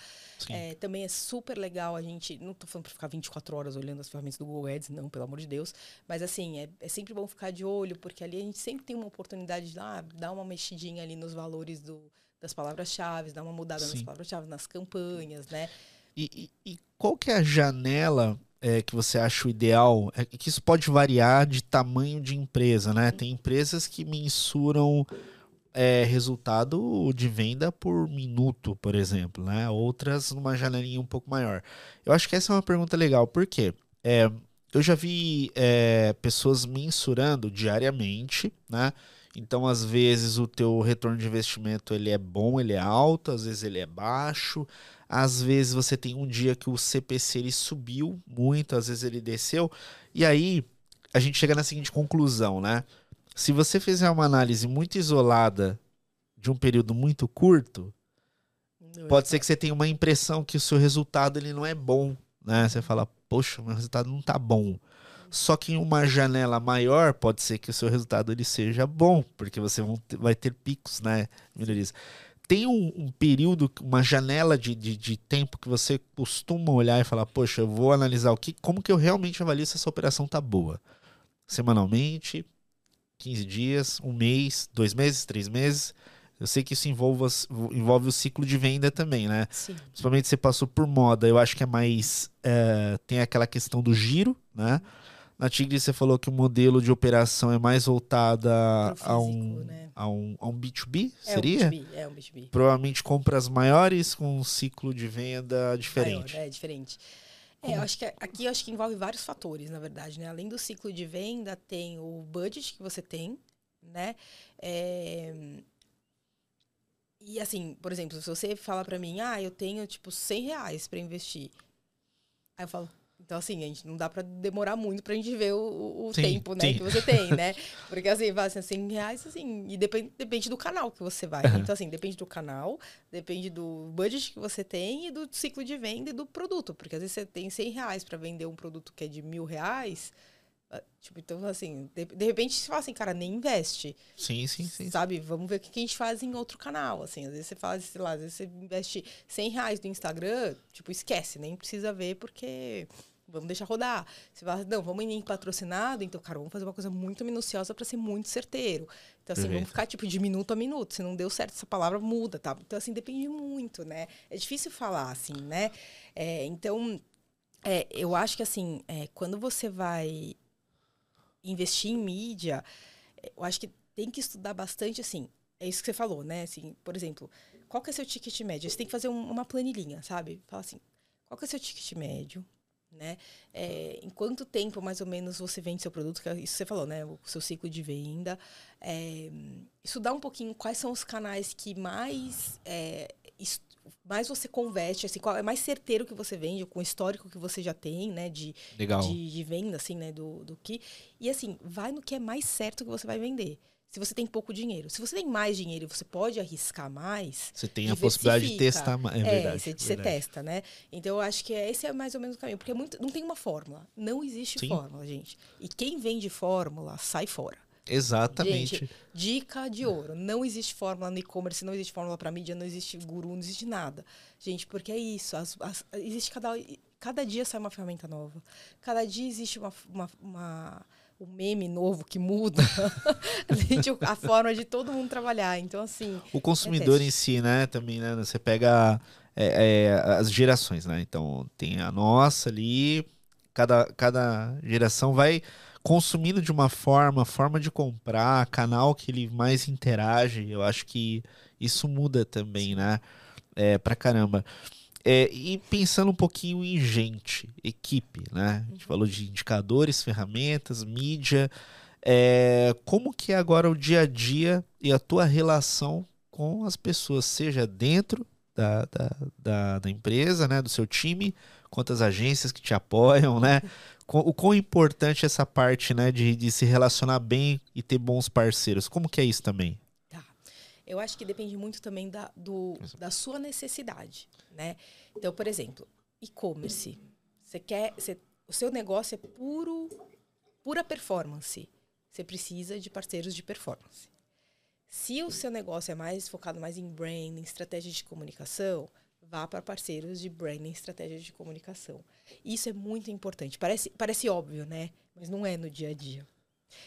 É, também é super legal a gente. Não estou falando para ficar 24 horas olhando as ferramentas do Google Ads, não, pelo amor de Deus. Mas assim, é, é sempre bom ficar de olho, porque ali a gente sempre tem uma oportunidade de ah, dar uma mexidinha ali nos valores do, das palavras-chave, dar uma mudada Sim. nas palavras-chave, nas campanhas, né? E, e, e, qual que é a janela é, que você acha o ideal? É que isso pode variar de tamanho de empresa, né? Tem empresas que mensuram é, resultado de venda por minuto, por exemplo, né? Outras numa janelinha um pouco maior. Eu acho que essa é uma pergunta legal, por quê? É, eu já vi é, pessoas mensurando diariamente, né? Então, às vezes, o teu retorno de investimento ele é bom, ele é alto, às vezes ele é baixo, às vezes você tem um dia que o CPC ele subiu muito, às vezes ele desceu, e aí a gente chega na seguinte conclusão, né? Se você fizer uma análise muito isolada de um período muito curto, não pode é ser que você tenha uma impressão que o seu resultado ele não é bom, né? Você fala, poxa, meu resultado não tá bom. Só que em uma janela maior, pode ser que o seu resultado ele seja bom, porque você vai ter picos, né, melhorias. Tem um, um, período, uma janela de, de, de, tempo que você costuma olhar e falar, poxa, eu vou analisar o que, como que eu realmente avalio se essa operação tá boa. Semanalmente, 15 dias, um mês, dois meses, três meses. Eu sei que isso envolve, envolve o ciclo de venda também, né? Sim. Principalmente você passou por moda, eu acho que é mais. É, tem aquela questão do giro, né? Na Tigre você falou que o modelo de operação é mais voltada físico, a, um, né? a, um, a um B2B, é seria? Um B2B, é um B2B. Provavelmente compras maiores com um ciclo de venda diferente. Maior, é diferente. É, eu acho que aqui eu acho que envolve vários fatores, na verdade, né? Além do ciclo de venda, tem o budget que você tem, né? É... E assim, por exemplo, se você fala para mim, ah, eu tenho tipo 100 reais para investir, aí eu falo, então, assim, a gente não dá para demorar muito pra gente ver o, o sim, tempo, né, sim. que você tem, né? Porque, assim, vai assim, 100 reais, assim, e depende, depende do canal que você vai. Uhum. Então, assim, depende do canal, depende do budget que você tem e do ciclo de venda e do produto. Porque, às vezes, você tem 100 reais pra vender um produto que é de mil reais, Tipo, então, assim, de, de, repente você fala assim, cara, nem investe. Sim, sim, sim. Sabe? Vamos ver o que a gente faz em outro canal, assim. Às vezes você fala, sei lá, às vezes você investe 100 reais no Instagram, tipo, esquece, nem precisa ver, porque vamos deixar rodar. Você fala, não, vamos em patrocinado, então, cara, vamos fazer uma coisa muito minuciosa para ser muito certeiro. Então, assim, vamos ficar, tipo, de minuto a minuto. Se não deu certo essa palavra, muda, tá? Então, assim, depende muito, né? É difícil falar, assim, né? É, então, é, eu acho que, assim, é, quando você vai investir em mídia, eu acho que tem que estudar bastante, assim, é isso que você falou, né? Assim, por exemplo, qual que é seu ticket médio? Você tem que fazer um, uma planilhinha, sabe? Fala assim, qual que é seu ticket médio? né? É, em quanto tempo, mais ou menos, você vende seu produto? Que é isso você falou, né? O seu ciclo de venda. É, estudar um pouquinho quais são os canais que mais, é, mais você converte, assim, qual é mais certeiro que você vende, com o histórico que você já tem, né? De, de, de, venda, assim, né? Do, do que. E assim, vai no que é mais certo que você vai vender se você tem pouco dinheiro. Se você tem mais dinheiro e você pode arriscar mais. Você tem a possibilidade de testar mais. É, é verdade, você, você testa, né? Então eu acho que esse é mais ou menos o caminho. Porque é muito, não tem uma fórmula. Não existe Sim. fórmula, gente. E quem vende fórmula sai fora. Exatamente. Gente, dica de ouro. Não existe fórmula no e-commerce, não existe fórmula para mídia, não existe guru, não existe nada. Gente, porque é isso. As, as, existe cada, cada dia sai uma ferramenta nova. Cada dia existe uma, uma, uma o meme novo que muda a forma de todo mundo trabalhar. Então, assim. O consumidor é em si, né? Também, né? Você pega é, é, as gerações, né? Então, tem a nossa ali, cada, cada geração vai consumindo de uma forma, forma de comprar, canal que ele mais interage. Eu acho que isso muda também, né? É, pra caramba. É, e pensando um pouquinho em gente, equipe, né? A gente falou de indicadores, ferramentas, mídia. É, como que é agora o dia a dia e a tua relação com as pessoas, seja dentro da, da, da, da empresa, né, do seu time, quantas agências que te apoiam, né? O quão importante é essa parte, né, de, de se relacionar bem e ter bons parceiros. Como que é isso também? Tá. Eu acho que depende muito também da, do, da sua necessidade, né? Então, por exemplo, e-commerce. Você quer, você, o seu negócio é puro, pura performance. Você precisa de parceiros de performance. Se o seu negócio é mais focado mais em branding, estratégia de comunicação, vá para parceiros de branding, estratégia de comunicação. Isso é muito importante. Parece, parece óbvio, né? Mas não é no dia a dia.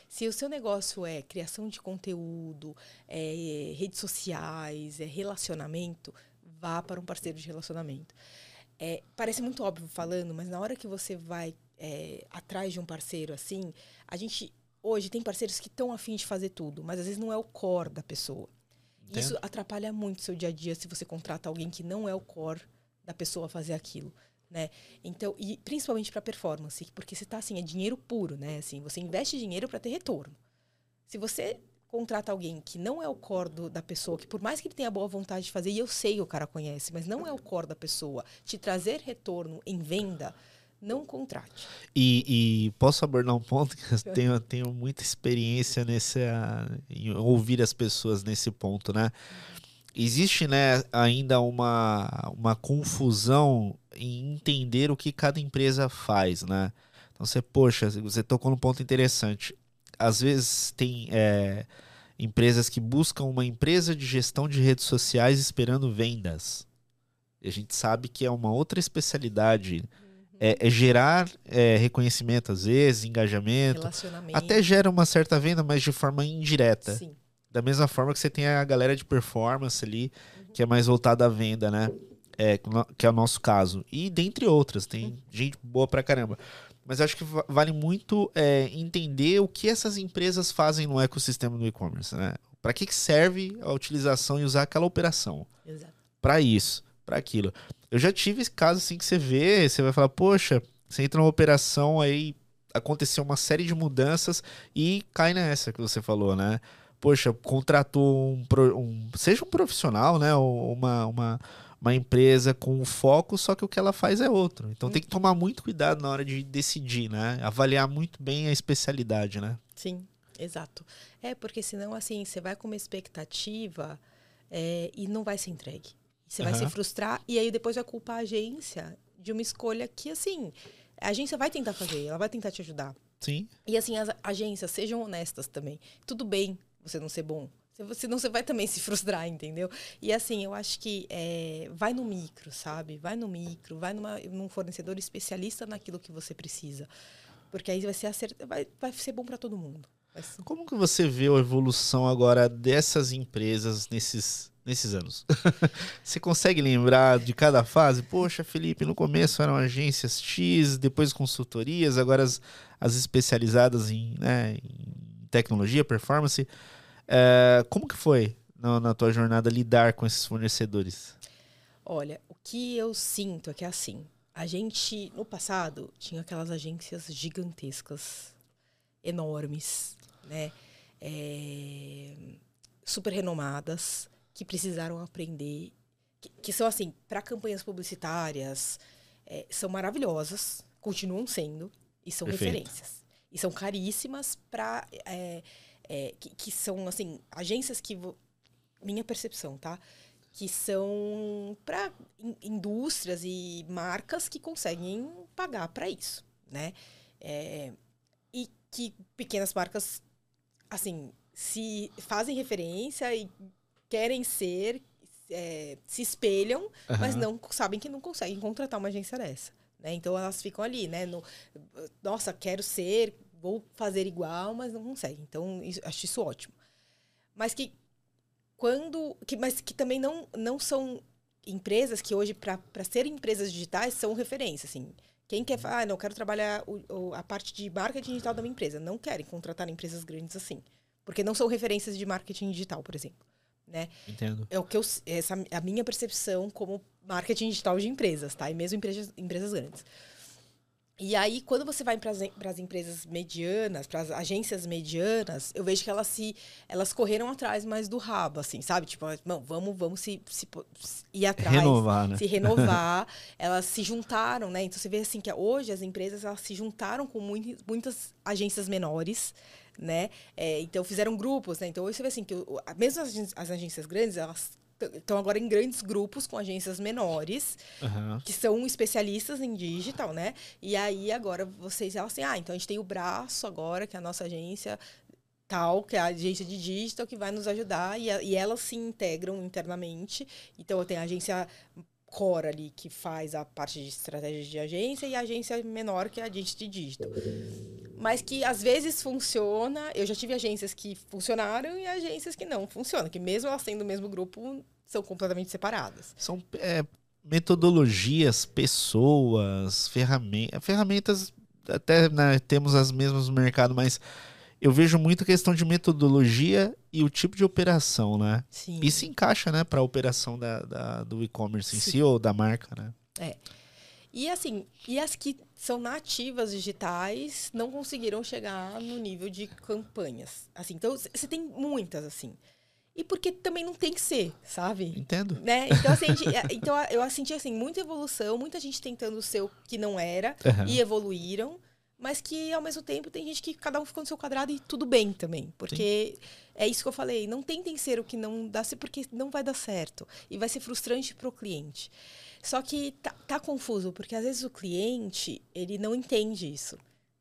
Se o seu negócio é criação de conteúdo, é redes sociais, é relacionamento, vá para um parceiro de relacionamento. É, parece muito óbvio falando, mas na hora que você vai é, atrás de um parceiro assim, a gente hoje tem parceiros que estão afim de fazer tudo, mas às vezes não é o core da pessoa. Entendo. Isso atrapalha muito o seu dia a dia se você contrata alguém que não é o core da pessoa fazer aquilo. Né? Então, e principalmente para performance, porque você está assim, é dinheiro puro, né? Assim, você investe dinheiro para ter retorno. Se você contrata alguém que não é o core do, da pessoa, que por mais que ele tenha boa vontade de fazer, e eu sei o cara conhece, mas não é o core da pessoa, te trazer retorno em venda, não contrate. E, e posso abordar um ponto que eu tenho, tenho muita experiência nesse, em ouvir as pessoas nesse ponto, né? Existe né, ainda uma, uma confusão em entender o que cada empresa faz, né? Então você, poxa, você tocou num ponto interessante às vezes tem é, empresas que buscam uma empresa de gestão de redes sociais esperando vendas. E a gente sabe que é uma outra especialidade. É, é, gerar é, reconhecimento, às vezes, engajamento. Até gera uma certa venda, mas de forma indireta. Sim. Da mesma forma que você tem a galera de performance ali, uhum. que é mais voltada à venda, né? É, que é o nosso caso. E dentre outras, tem uhum. gente boa pra caramba. Mas acho que vale muito é, entender o que essas empresas fazem no ecossistema do e-commerce, né? Para que, que serve a utilização e usar aquela operação? Para isso, para aquilo. Eu já tive esse caso assim que você vê, você vai falar, poxa, você entra numa operação aí aconteceu uma série de mudanças e cai nessa que você falou, né? Poxa, contratou um, um seja um profissional, né? Uma, uma, uma empresa com foco, só que o que ela faz é outro. Então uhum. tem que tomar muito cuidado na hora de decidir, né? Avaliar muito bem a especialidade, né? Sim, exato. É, porque senão, assim, você vai com uma expectativa é, e não vai ser entregue. Você vai uhum. se frustrar e aí depois vai culpar a agência de uma escolha que, assim, a agência vai tentar fazer, ela vai tentar te ajudar. Sim. E assim, as agências sejam honestas também. Tudo bem você não ser bom. Senão você vai também se frustrar, entendeu? E assim, eu acho que é, vai no micro, sabe? Vai no micro, vai numa, num fornecedor especialista naquilo que você precisa. Porque aí vai ser, acert... vai, vai ser bom para todo mundo. Como que você vê a evolução agora dessas empresas nesses, nesses anos? você consegue lembrar de cada fase? Poxa, Felipe, no começo eram agências X, depois consultorias, agora as, as especializadas em, né, em tecnologia, performance. É, como que foi na, na, tua jornada lidar com esses fornecedores? Olha, o que eu sinto é que é assim. A gente, no passado, tinha aquelas agências gigantescas, enormes, né? É, super renomadas, que precisaram aprender, que, que são assim, para campanhas publicitárias, é, são maravilhosas, continuam sendo, e são Perfeito. referências. E são caríssimas para é, é, que, que, são, assim, agências que. Minha percepção, tá? Que são para in, indústrias e marcas que conseguem pagar para isso, né? É, e que pequenas marcas, assim, se fazem referência e querem ser, é, se espelham, uhum. mas não sabem que não conseguem contratar uma agência dessa. Né? Então elas ficam ali, né? No, Nossa, quero ser vou fazer igual, mas não consegue. Então, isso, acho isso ótimo. Mas que quando. Que, mas que também não, não são empresas que hoje, para serem empresas digitais, são referência. Assim. Quem quer falar, ah, não, quero trabalhar o, o, a parte de marketing digital da minha empresa. Não querem contratar empresas grandes assim. Porque não são referências de marketing digital, por exemplo. Né? Entendo. É o que eu, essa a minha percepção como marketing digital de empresas, tá? E mesmo empresas, empresas grandes. E aí, quando você vai para as empresas medianas, para as agências medianas, eu vejo que elas se elas correram atrás mais do rabo, assim, sabe? Tipo, não, vamos, vamos se, se, se ir atrás, renovar, né? se renovar. elas se juntaram, né? Então você vê assim que hoje as empresas elas se juntaram com muito, muitas agências menores, né? É, então fizeram grupos, né? Então você vê assim que mesmo as, as agências grandes elas estão agora em grandes grupos com agências menores, uhum. que são especialistas em digital, né? E aí agora vocês falam assim, ah, então a gente tem o braço agora, que é a nossa agência tal, que é a agência de digital, que vai nos ajudar, e, e elas se integram internamente. Então tem a agência core ali, que faz a parte de estratégia de agência, e a agência menor, que é a agência de digital. Mas que às vezes funciona. Eu já tive agências que funcionaram e agências que não funcionam, que mesmo elas sendo o mesmo grupo, são completamente separadas. São é, metodologias, pessoas, ferramentas. Ferramentas, até né, temos as mesmas no mercado, mas eu vejo muito questão de metodologia e o tipo de operação, né? Sim. E se encaixa, né, para a operação da, da do e-commerce em si ou da marca, né? É. E assim, e as que são nativas digitais não conseguiram chegar no nível de campanhas. Assim, então você tem muitas assim. E porque também não tem que ser, sabe? Entendo. Né? Então, assim, gente, é, então eu senti assim, muita evolução, muita gente tentando ser o que não era uhum. e evoluíram mas que ao mesmo tempo tem gente que cada um ficou no seu quadrado e tudo bem também. Porque Sim. é isso que eu falei, não tentem ser o que não dá, porque não vai dar certo. E vai ser frustrante para o cliente. Só que tá, tá, confuso, porque às vezes o cliente, ele não entende isso.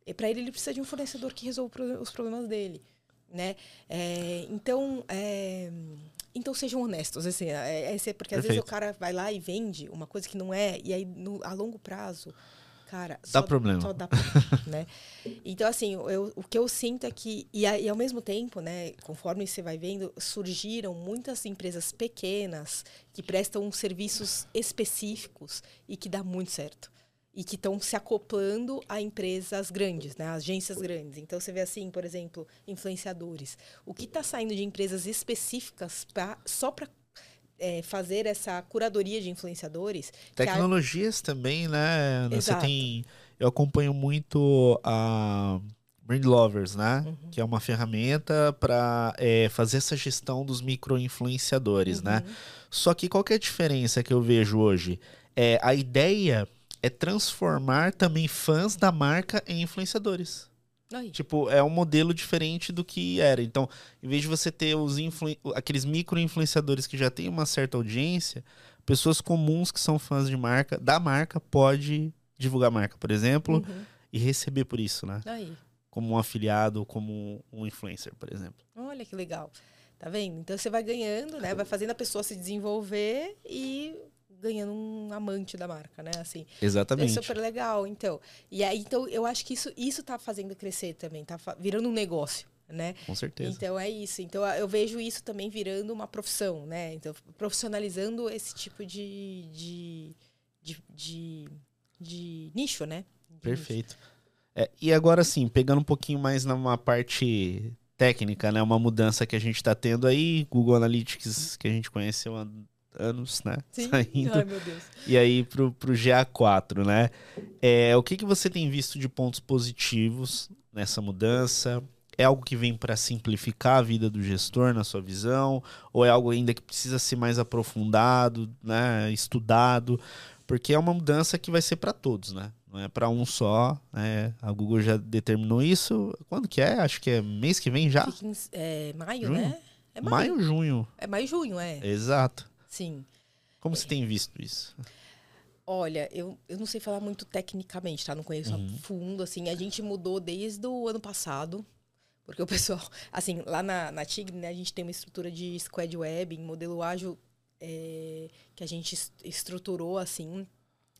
E para ele, ele precisa de um fornecedor que resolva os problemas dele. Né? É, então, é, então sejam honestos. Assim, é, é, porque às Perfeito. vezes o cara vai lá e vende uma coisa que não é, e aí no, a longo prazo Cara, dá só, problema. Só dá problema, né? Então, assim, eu, o que eu sinto é que, e, e ao mesmo tempo, né, conforme você vai vendo, surgiram muitas empresas pequenas que prestam serviços específicos e que dá muito certo. E que estão se acoplando a empresas grandes, né, agências grandes. Então, você vê assim, por exemplo, influenciadores. O que está saindo de empresas específicas pra, só para é, fazer essa curadoria de influenciadores. Tecnologias a... também, né? Exato. Você tem. Eu acompanho muito a Brand Lovers, né? Uhum. Que é uma ferramenta para é, fazer essa gestão dos micro-influenciadores, né? uhum. né? Só que qual que é a diferença que eu vejo hoje? É, a ideia é transformar também fãs da marca em influenciadores. Tipo, é um modelo diferente do que era. Então, em vez de você ter os aqueles micro-influenciadores que já têm uma certa audiência, pessoas comuns que são fãs de marca, da marca, pode divulgar a marca, por exemplo, uhum. e receber por isso, né? Aí. Como um afiliado, como um influencer, por exemplo. Olha que legal. Tá vendo? Então você vai ganhando, né? Vai fazendo a pessoa se desenvolver e ganhando um amante da marca, né? Assim, Exatamente. É super legal, então. E aí, então, eu acho que isso, isso tá fazendo crescer também, tá virando um negócio. Né? Com certeza. Então é isso. Então eu vejo isso também virando uma profissão, né? Então profissionalizando esse tipo de, de, de, de, de nicho, né? De Perfeito. É, e agora sim, pegando um pouquinho mais numa parte técnica, né? Uma mudança que a gente está tendo aí, Google Analytics que a gente conheceu anos, né? Sim. Saindo. Ai, meu Deus. E aí pro, pro GA4, né? É, o que, que você tem visto de pontos positivos nessa mudança? É algo que vem para simplificar a vida do gestor, na sua visão? Ou é algo ainda que precisa ser mais aprofundado, né? estudado? Porque é uma mudança que vai ser para todos, né? Não é para um só. Né? A Google já determinou isso. Quando que é? Acho que é mês que vem já? Em, é, maio, junho? né? É maio. maio, junho. É maio, junho, é. Exato. Sim. Como você tem visto isso? Olha, eu, eu não sei falar muito tecnicamente, tá? Não conheço uhum. a fundo, assim. A gente mudou desde o ano passado, porque o pessoal... Assim, lá na, na Tigre, né, a gente tem uma estrutura de squad web, em modelo ágil, é, que a gente estruturou, assim,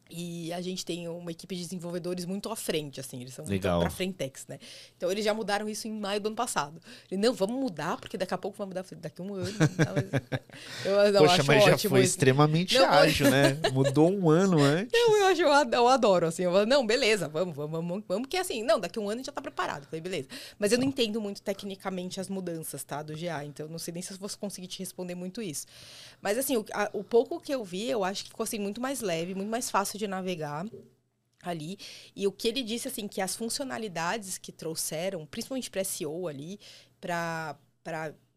e a gente tem uma equipe de desenvolvedores muito à frente, assim, eles são Legal. muito pra frentex, né? Então eles já mudaram isso em maio do ano passado. E, não, vamos mudar, porque daqui a pouco vai mudar daqui a um ano. eu, não, Poxa, mas já foi isso. extremamente não, ágil, né? Mudou um ano antes. Não, eu acho, eu adoro, assim. Eu falo, não, beleza, vamos, vamos, vamos, vamos, que assim, não, daqui a um ano a gente já tá preparado. falei, beleza. Mas eu não entendo muito tecnicamente as mudanças, tá, do GA, então não sei nem se eu vou conseguir te responder muito isso. Mas assim, o, a, o pouco que eu vi, eu acho que ficou assim muito mais leve, muito mais fácil de navegar. ali. E o que ele disse, assim, que as funcionalidades que trouxeram, principalmente para SEO ali, para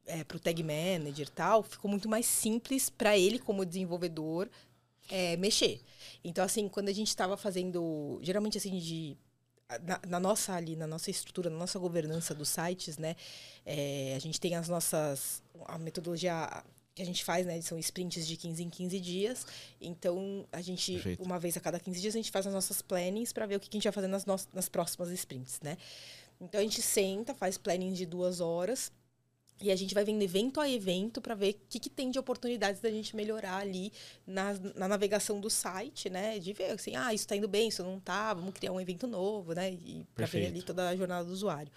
é, o Tag Manager e tal, ficou muito mais simples para ele, como desenvolvedor, é, mexer. Então, assim, quando a gente estava fazendo, geralmente, assim, de na, na, nossa ali, na nossa estrutura, na nossa governança dos sites, né, é, a gente tem as nossas, a metodologia que a gente faz, né, são sprints de 15 em 15 dias. Então, a gente, Perfeito. uma vez a cada 15 dias, a gente faz as nossas plannings para ver o que a gente vai fazer nas, no nas próximas sprints, né. Então, a gente senta, faz planning de duas horas, e a gente vai vendo evento a evento para ver o que, que, tem de oportunidades da gente melhorar ali na, na navegação do site, né? De ver assim, ah, isso está indo bem, isso não está, vamos criar um evento novo, né? E para ver ali toda a jornada do usuário.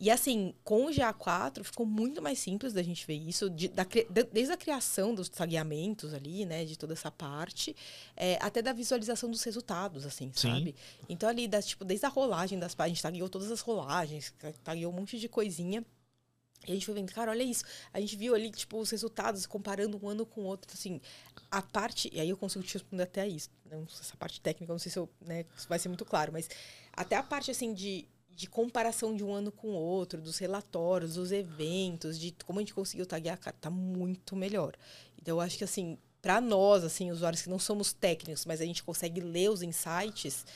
E assim, com o GA4 ficou muito mais simples da gente ver isso, de, da, desde a criação dos tagueamentos ali, né, de toda essa parte, é, até da visualização dos resultados, assim, Sim. sabe? Então ali, das, tipo, desde a rolagem das páginas, a gente tagueou todas as rolagens, tagueou um monte de coisinha e a gente foi vendo, cara, olha isso. A gente viu ali, tipo, os resultados, comparando um ano com o outro. Assim, a parte. E aí eu consigo te responder até isso. Não, essa parte técnica, não sei se eu, né, vai ser muito claro, mas até a parte, assim, de, de comparação de um ano com o outro, dos relatórios, dos eventos, de como a gente conseguiu taguear, cara, tá muito melhor. Então, eu acho que, assim, para nós, assim, usuários que não somos técnicos, mas a gente consegue ler os insights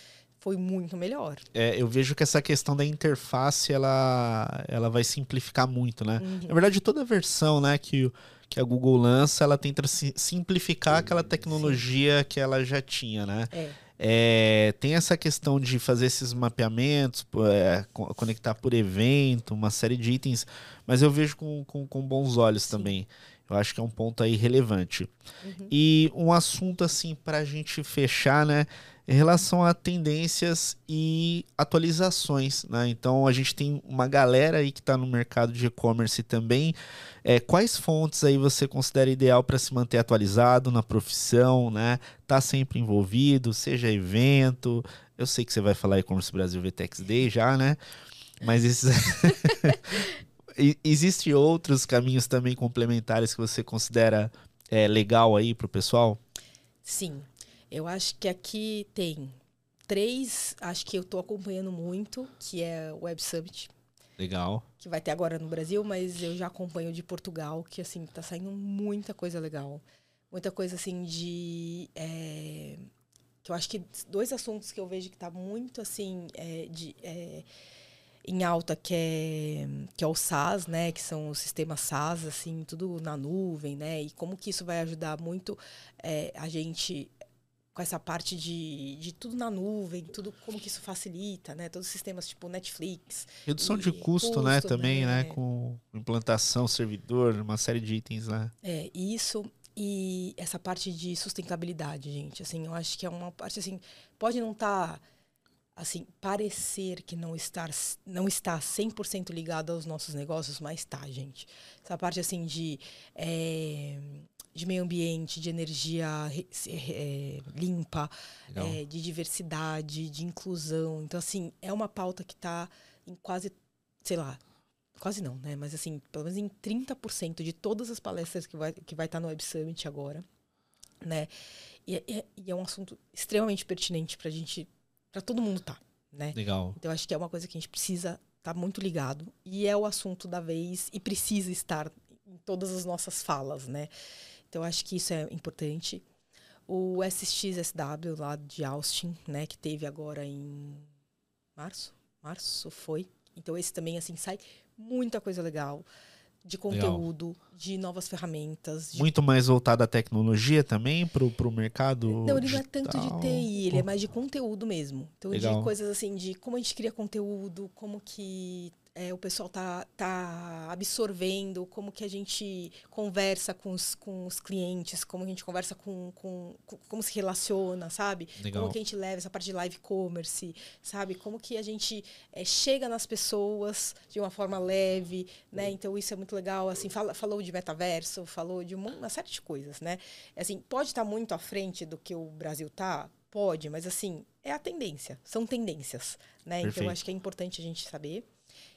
foi muito melhor. É, eu vejo que essa questão da interface ela, ela vai simplificar muito, né? Uhum. Na verdade, toda versão, né, que, que a Google lança, ela tenta simplificar aquela tecnologia Sim. que ela já tinha, né? É. É, tem essa questão de fazer esses mapeamentos, é, conectar por evento, uma série de itens, mas eu vejo com, com, com bons olhos Sim. também. Eu acho que é um ponto aí relevante. Uhum. E um assunto assim para a gente fechar, né? Em relação a tendências e atualizações. Né? Então a gente tem uma galera aí que está no mercado de e-commerce também. É, quais fontes aí você considera ideal para se manter atualizado na profissão, né? Tá sempre envolvido, seja evento. Eu sei que você vai falar e-commerce Brasil VTEX Day já, né? Mas esses Existem outros caminhos também complementares que você considera é, legal aí para o pessoal? Sim, eu acho que aqui tem três, acho que eu estou acompanhando muito, que é o Web Summit. Legal. Que vai ter agora no Brasil, mas eu já acompanho de Portugal, que assim, tá saindo muita coisa legal. Muita coisa assim de. É, que eu acho que dois assuntos que eu vejo que tá muito assim é, de, é, em alta, que é, que é o SaaS, né? Que são os sistemas SaaS, assim, tudo na nuvem, né? E como que isso vai ajudar muito é, a gente com essa parte de, de tudo na nuvem, tudo como que isso facilita, né? Todos os sistemas tipo Netflix. Redução de custo, custo né? Também, né? né? Com implantação, servidor, uma série de itens, né? É, isso e essa parte de sustentabilidade, gente. Assim, eu acho que é uma parte assim, pode não estar tá, assim, parecer que não estar não está 100% ligado aos nossos negócios, mas tá, gente. Essa parte assim de é, de meio ambiente, de energia é, limpa, é, de diversidade, de inclusão. Então, assim, é uma pauta que está em quase, sei lá, quase não, né? Mas, assim, pelo menos em 30% de todas as palestras que vai estar que vai tá no Web Summit agora, né? E, é, e é um assunto extremamente pertinente para a gente, para todo mundo tá, né? Legal. Então, acho que é uma coisa que a gente precisa estar tá muito ligado e é o assunto da vez e precisa estar em todas as nossas falas, né? Então, acho que isso é importante. O SXSW lá de Austin, né, que teve agora em março, março foi. Então, esse também, assim, sai muita coisa legal de conteúdo, Legal. de novas ferramentas. De... Muito mais voltado à tecnologia também, para o mercado Não, ele digital. não é tanto de TI, ele é mais de conteúdo mesmo. Então, Legal. de coisas assim, de como a gente cria conteúdo, como que é, o pessoal tá, tá absorvendo, como que a gente conversa com os, com os clientes, como a gente conversa com, com, com como se relaciona, sabe? Legal. Como que a gente leva essa parte de live commerce, sabe? Como que a gente é, chega nas pessoas de uma forma leve, né? Então isso é muito legal, assim, fala, falou de metaverso, falou de uma, uma série de coisas, né? Assim, pode estar tá muito à frente do que o Brasil tá, pode, mas assim, é a tendência, são tendências, né? Perfeito. Então acho que é importante a gente saber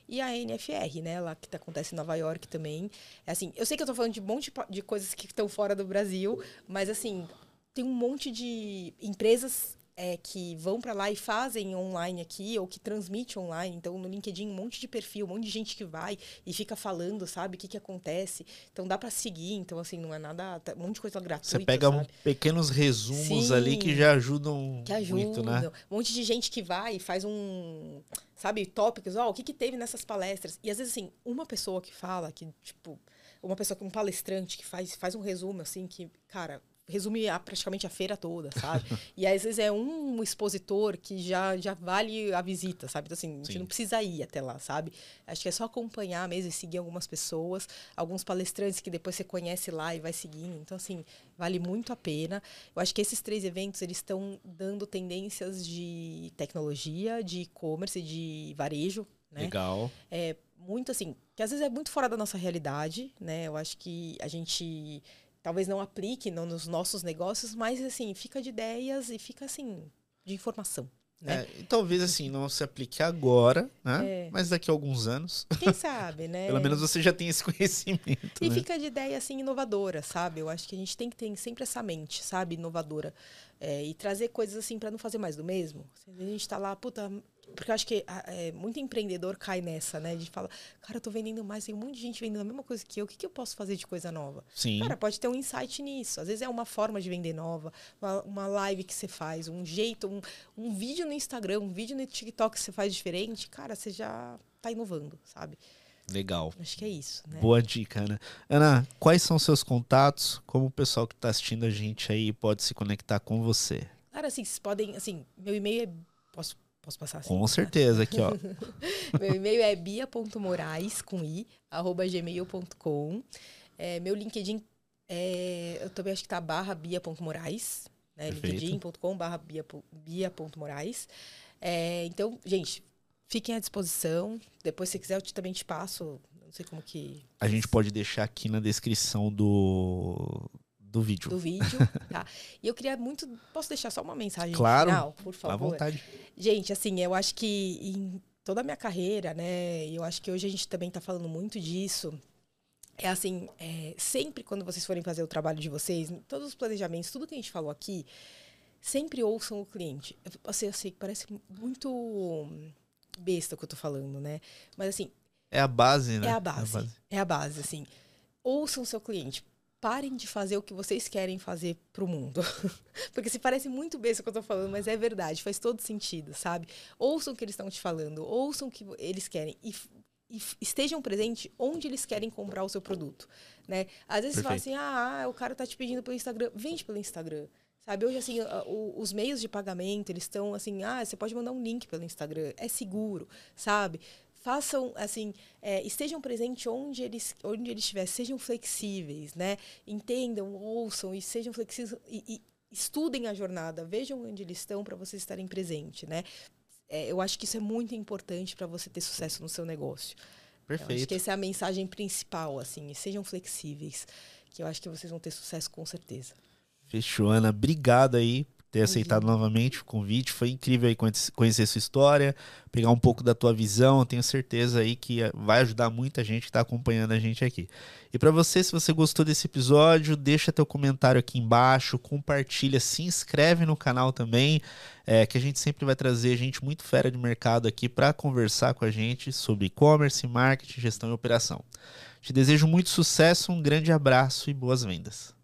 e a NFR, né, lá que tá, acontece em Nova York também. É assim, eu sei que eu tô falando de um monte de coisas que estão fora do Brasil, mas assim, tem um monte de empresas é, que vão para lá e fazem online aqui, ou que transmite online. Então, no LinkedIn, um monte de perfil, um monte de gente que vai e fica falando, sabe, o que, que acontece. Então, dá para seguir. Então, assim, não é nada. Tá, um monte de coisa gratuita. Você pega sabe? pequenos resumos Sim, ali que já ajudam que ajudam. muito, né? Um monte de gente que vai e faz um. Sabe, tópicos, ó, oh, o que, que teve nessas palestras. E às vezes, assim, uma pessoa que fala, que, tipo, uma pessoa, um palestrante que faz, faz um resumo, assim, que, cara, resume a, praticamente a feira toda, sabe? e às vezes é um expositor que já, já vale a visita, sabe? Então, assim, a gente Sim. não precisa ir até lá, sabe? Acho que é só acompanhar mesmo e seguir algumas pessoas, alguns palestrantes que depois você conhece lá e vai seguindo. Então, assim, vale muito a pena. Eu acho que esses três eventos, eles estão dando tendências de tecnologia, de e-commerce, de varejo, né? Legal. É muito assim, que às vezes é muito fora da nossa realidade, né? Eu acho que a gente talvez não aplique no, nos nossos negócios, mas assim, fica de ideias e fica assim, de informação. Né? É, e talvez assim, não se aplique agora, né? É. Mas daqui a alguns anos. Quem sabe, né? Pelo menos você já tem esse conhecimento. E né? fica de ideia assim inovadora, sabe? Eu acho que a gente tem que ter sempre essa mente, sabe, inovadora. É, e trazer coisas assim para não fazer mais do mesmo. A gente tá lá, puta, porque eu acho que é, muito empreendedor cai nessa, né? De falar, cara, eu tô vendendo mais, tem um monte de gente vendendo a mesma coisa que eu, o que, que eu posso fazer de coisa nova? Sim. Cara, pode ter um insight nisso. Às vezes é uma forma de vender nova, uma, uma live que você faz, um jeito, um, um vídeo no Instagram, um vídeo no TikTok que você faz diferente, cara, você já tá inovando, sabe? Legal. Acho que é isso. Né? Boa dica, Ana. Ana, quais são seus contatos? Como o pessoal que está assistindo a gente aí pode se conectar com você? Cara, assim, vocês podem. Assim, meu e-mail é. Posso, posso passar assim? Com certeza, aqui, ó. meu e-mail é bia.morais com i, arroba gmail.com. É, meu LinkedIn é, eu também acho que tá barra bia.morais, né? linkedin.com barra bia.morais. É, então, gente, fiquem à disposição. Depois, se quiser, eu te, também te passo. Não sei como que. A gente pode deixar aqui na descrição do, do vídeo. Do vídeo, tá. E eu queria muito. Posso deixar só uma mensagem claro, final, por favor? À vontade. Gente, assim, eu acho que em toda a minha carreira, né? E eu acho que hoje a gente também está falando muito disso. É assim, é, sempre quando vocês forem fazer o trabalho de vocês, todos os planejamentos, tudo que a gente falou aqui, sempre ouçam o cliente. Assim, eu sei que parece muito besta o que eu tô falando, né? Mas assim. É a base, né? É a base. É a base, é a base assim. Ouçam seu cliente. Parem de fazer o que vocês querem fazer pro mundo. Porque se parece muito besta o que eu tô falando, mas é verdade, faz todo sentido, sabe? Ouçam o que eles estão te falando, ouçam o que eles querem e, e estejam presentes onde eles querem comprar o seu produto, né? Às vezes Perfeito. você fala assim: "Ah, o cara tá te pedindo pelo Instagram, vende pelo Instagram". Sabe, hoje, assim, os meios de pagamento, eles estão assim, ah, você pode mandar um link pelo Instagram, é seguro, sabe? Façam, assim, é, estejam presentes onde eles, onde eles estiverem, sejam flexíveis, né? Entendam, ouçam e sejam flexíveis e, e estudem a jornada, vejam onde eles estão para vocês estarem presentes, né? É, eu acho que isso é muito importante para você ter sucesso no seu negócio. Perfeito. Eu acho que essa é a mensagem principal, assim, sejam flexíveis, que eu acho que vocês vão ter sucesso com certeza. Fechou, Ana. Obrigado aí ter aceitado novamente o convite. Foi incrível aí conhecer sua história, pegar um pouco da tua visão. tenho certeza aí que vai ajudar muita gente que está acompanhando a gente aqui. E para você, se você gostou desse episódio, deixa teu comentário aqui embaixo, compartilha, se inscreve no canal também, é, que a gente sempre vai trazer gente muito fera de mercado aqui para conversar com a gente sobre e-commerce, marketing, gestão e operação. Te desejo muito sucesso, um grande abraço e boas vendas.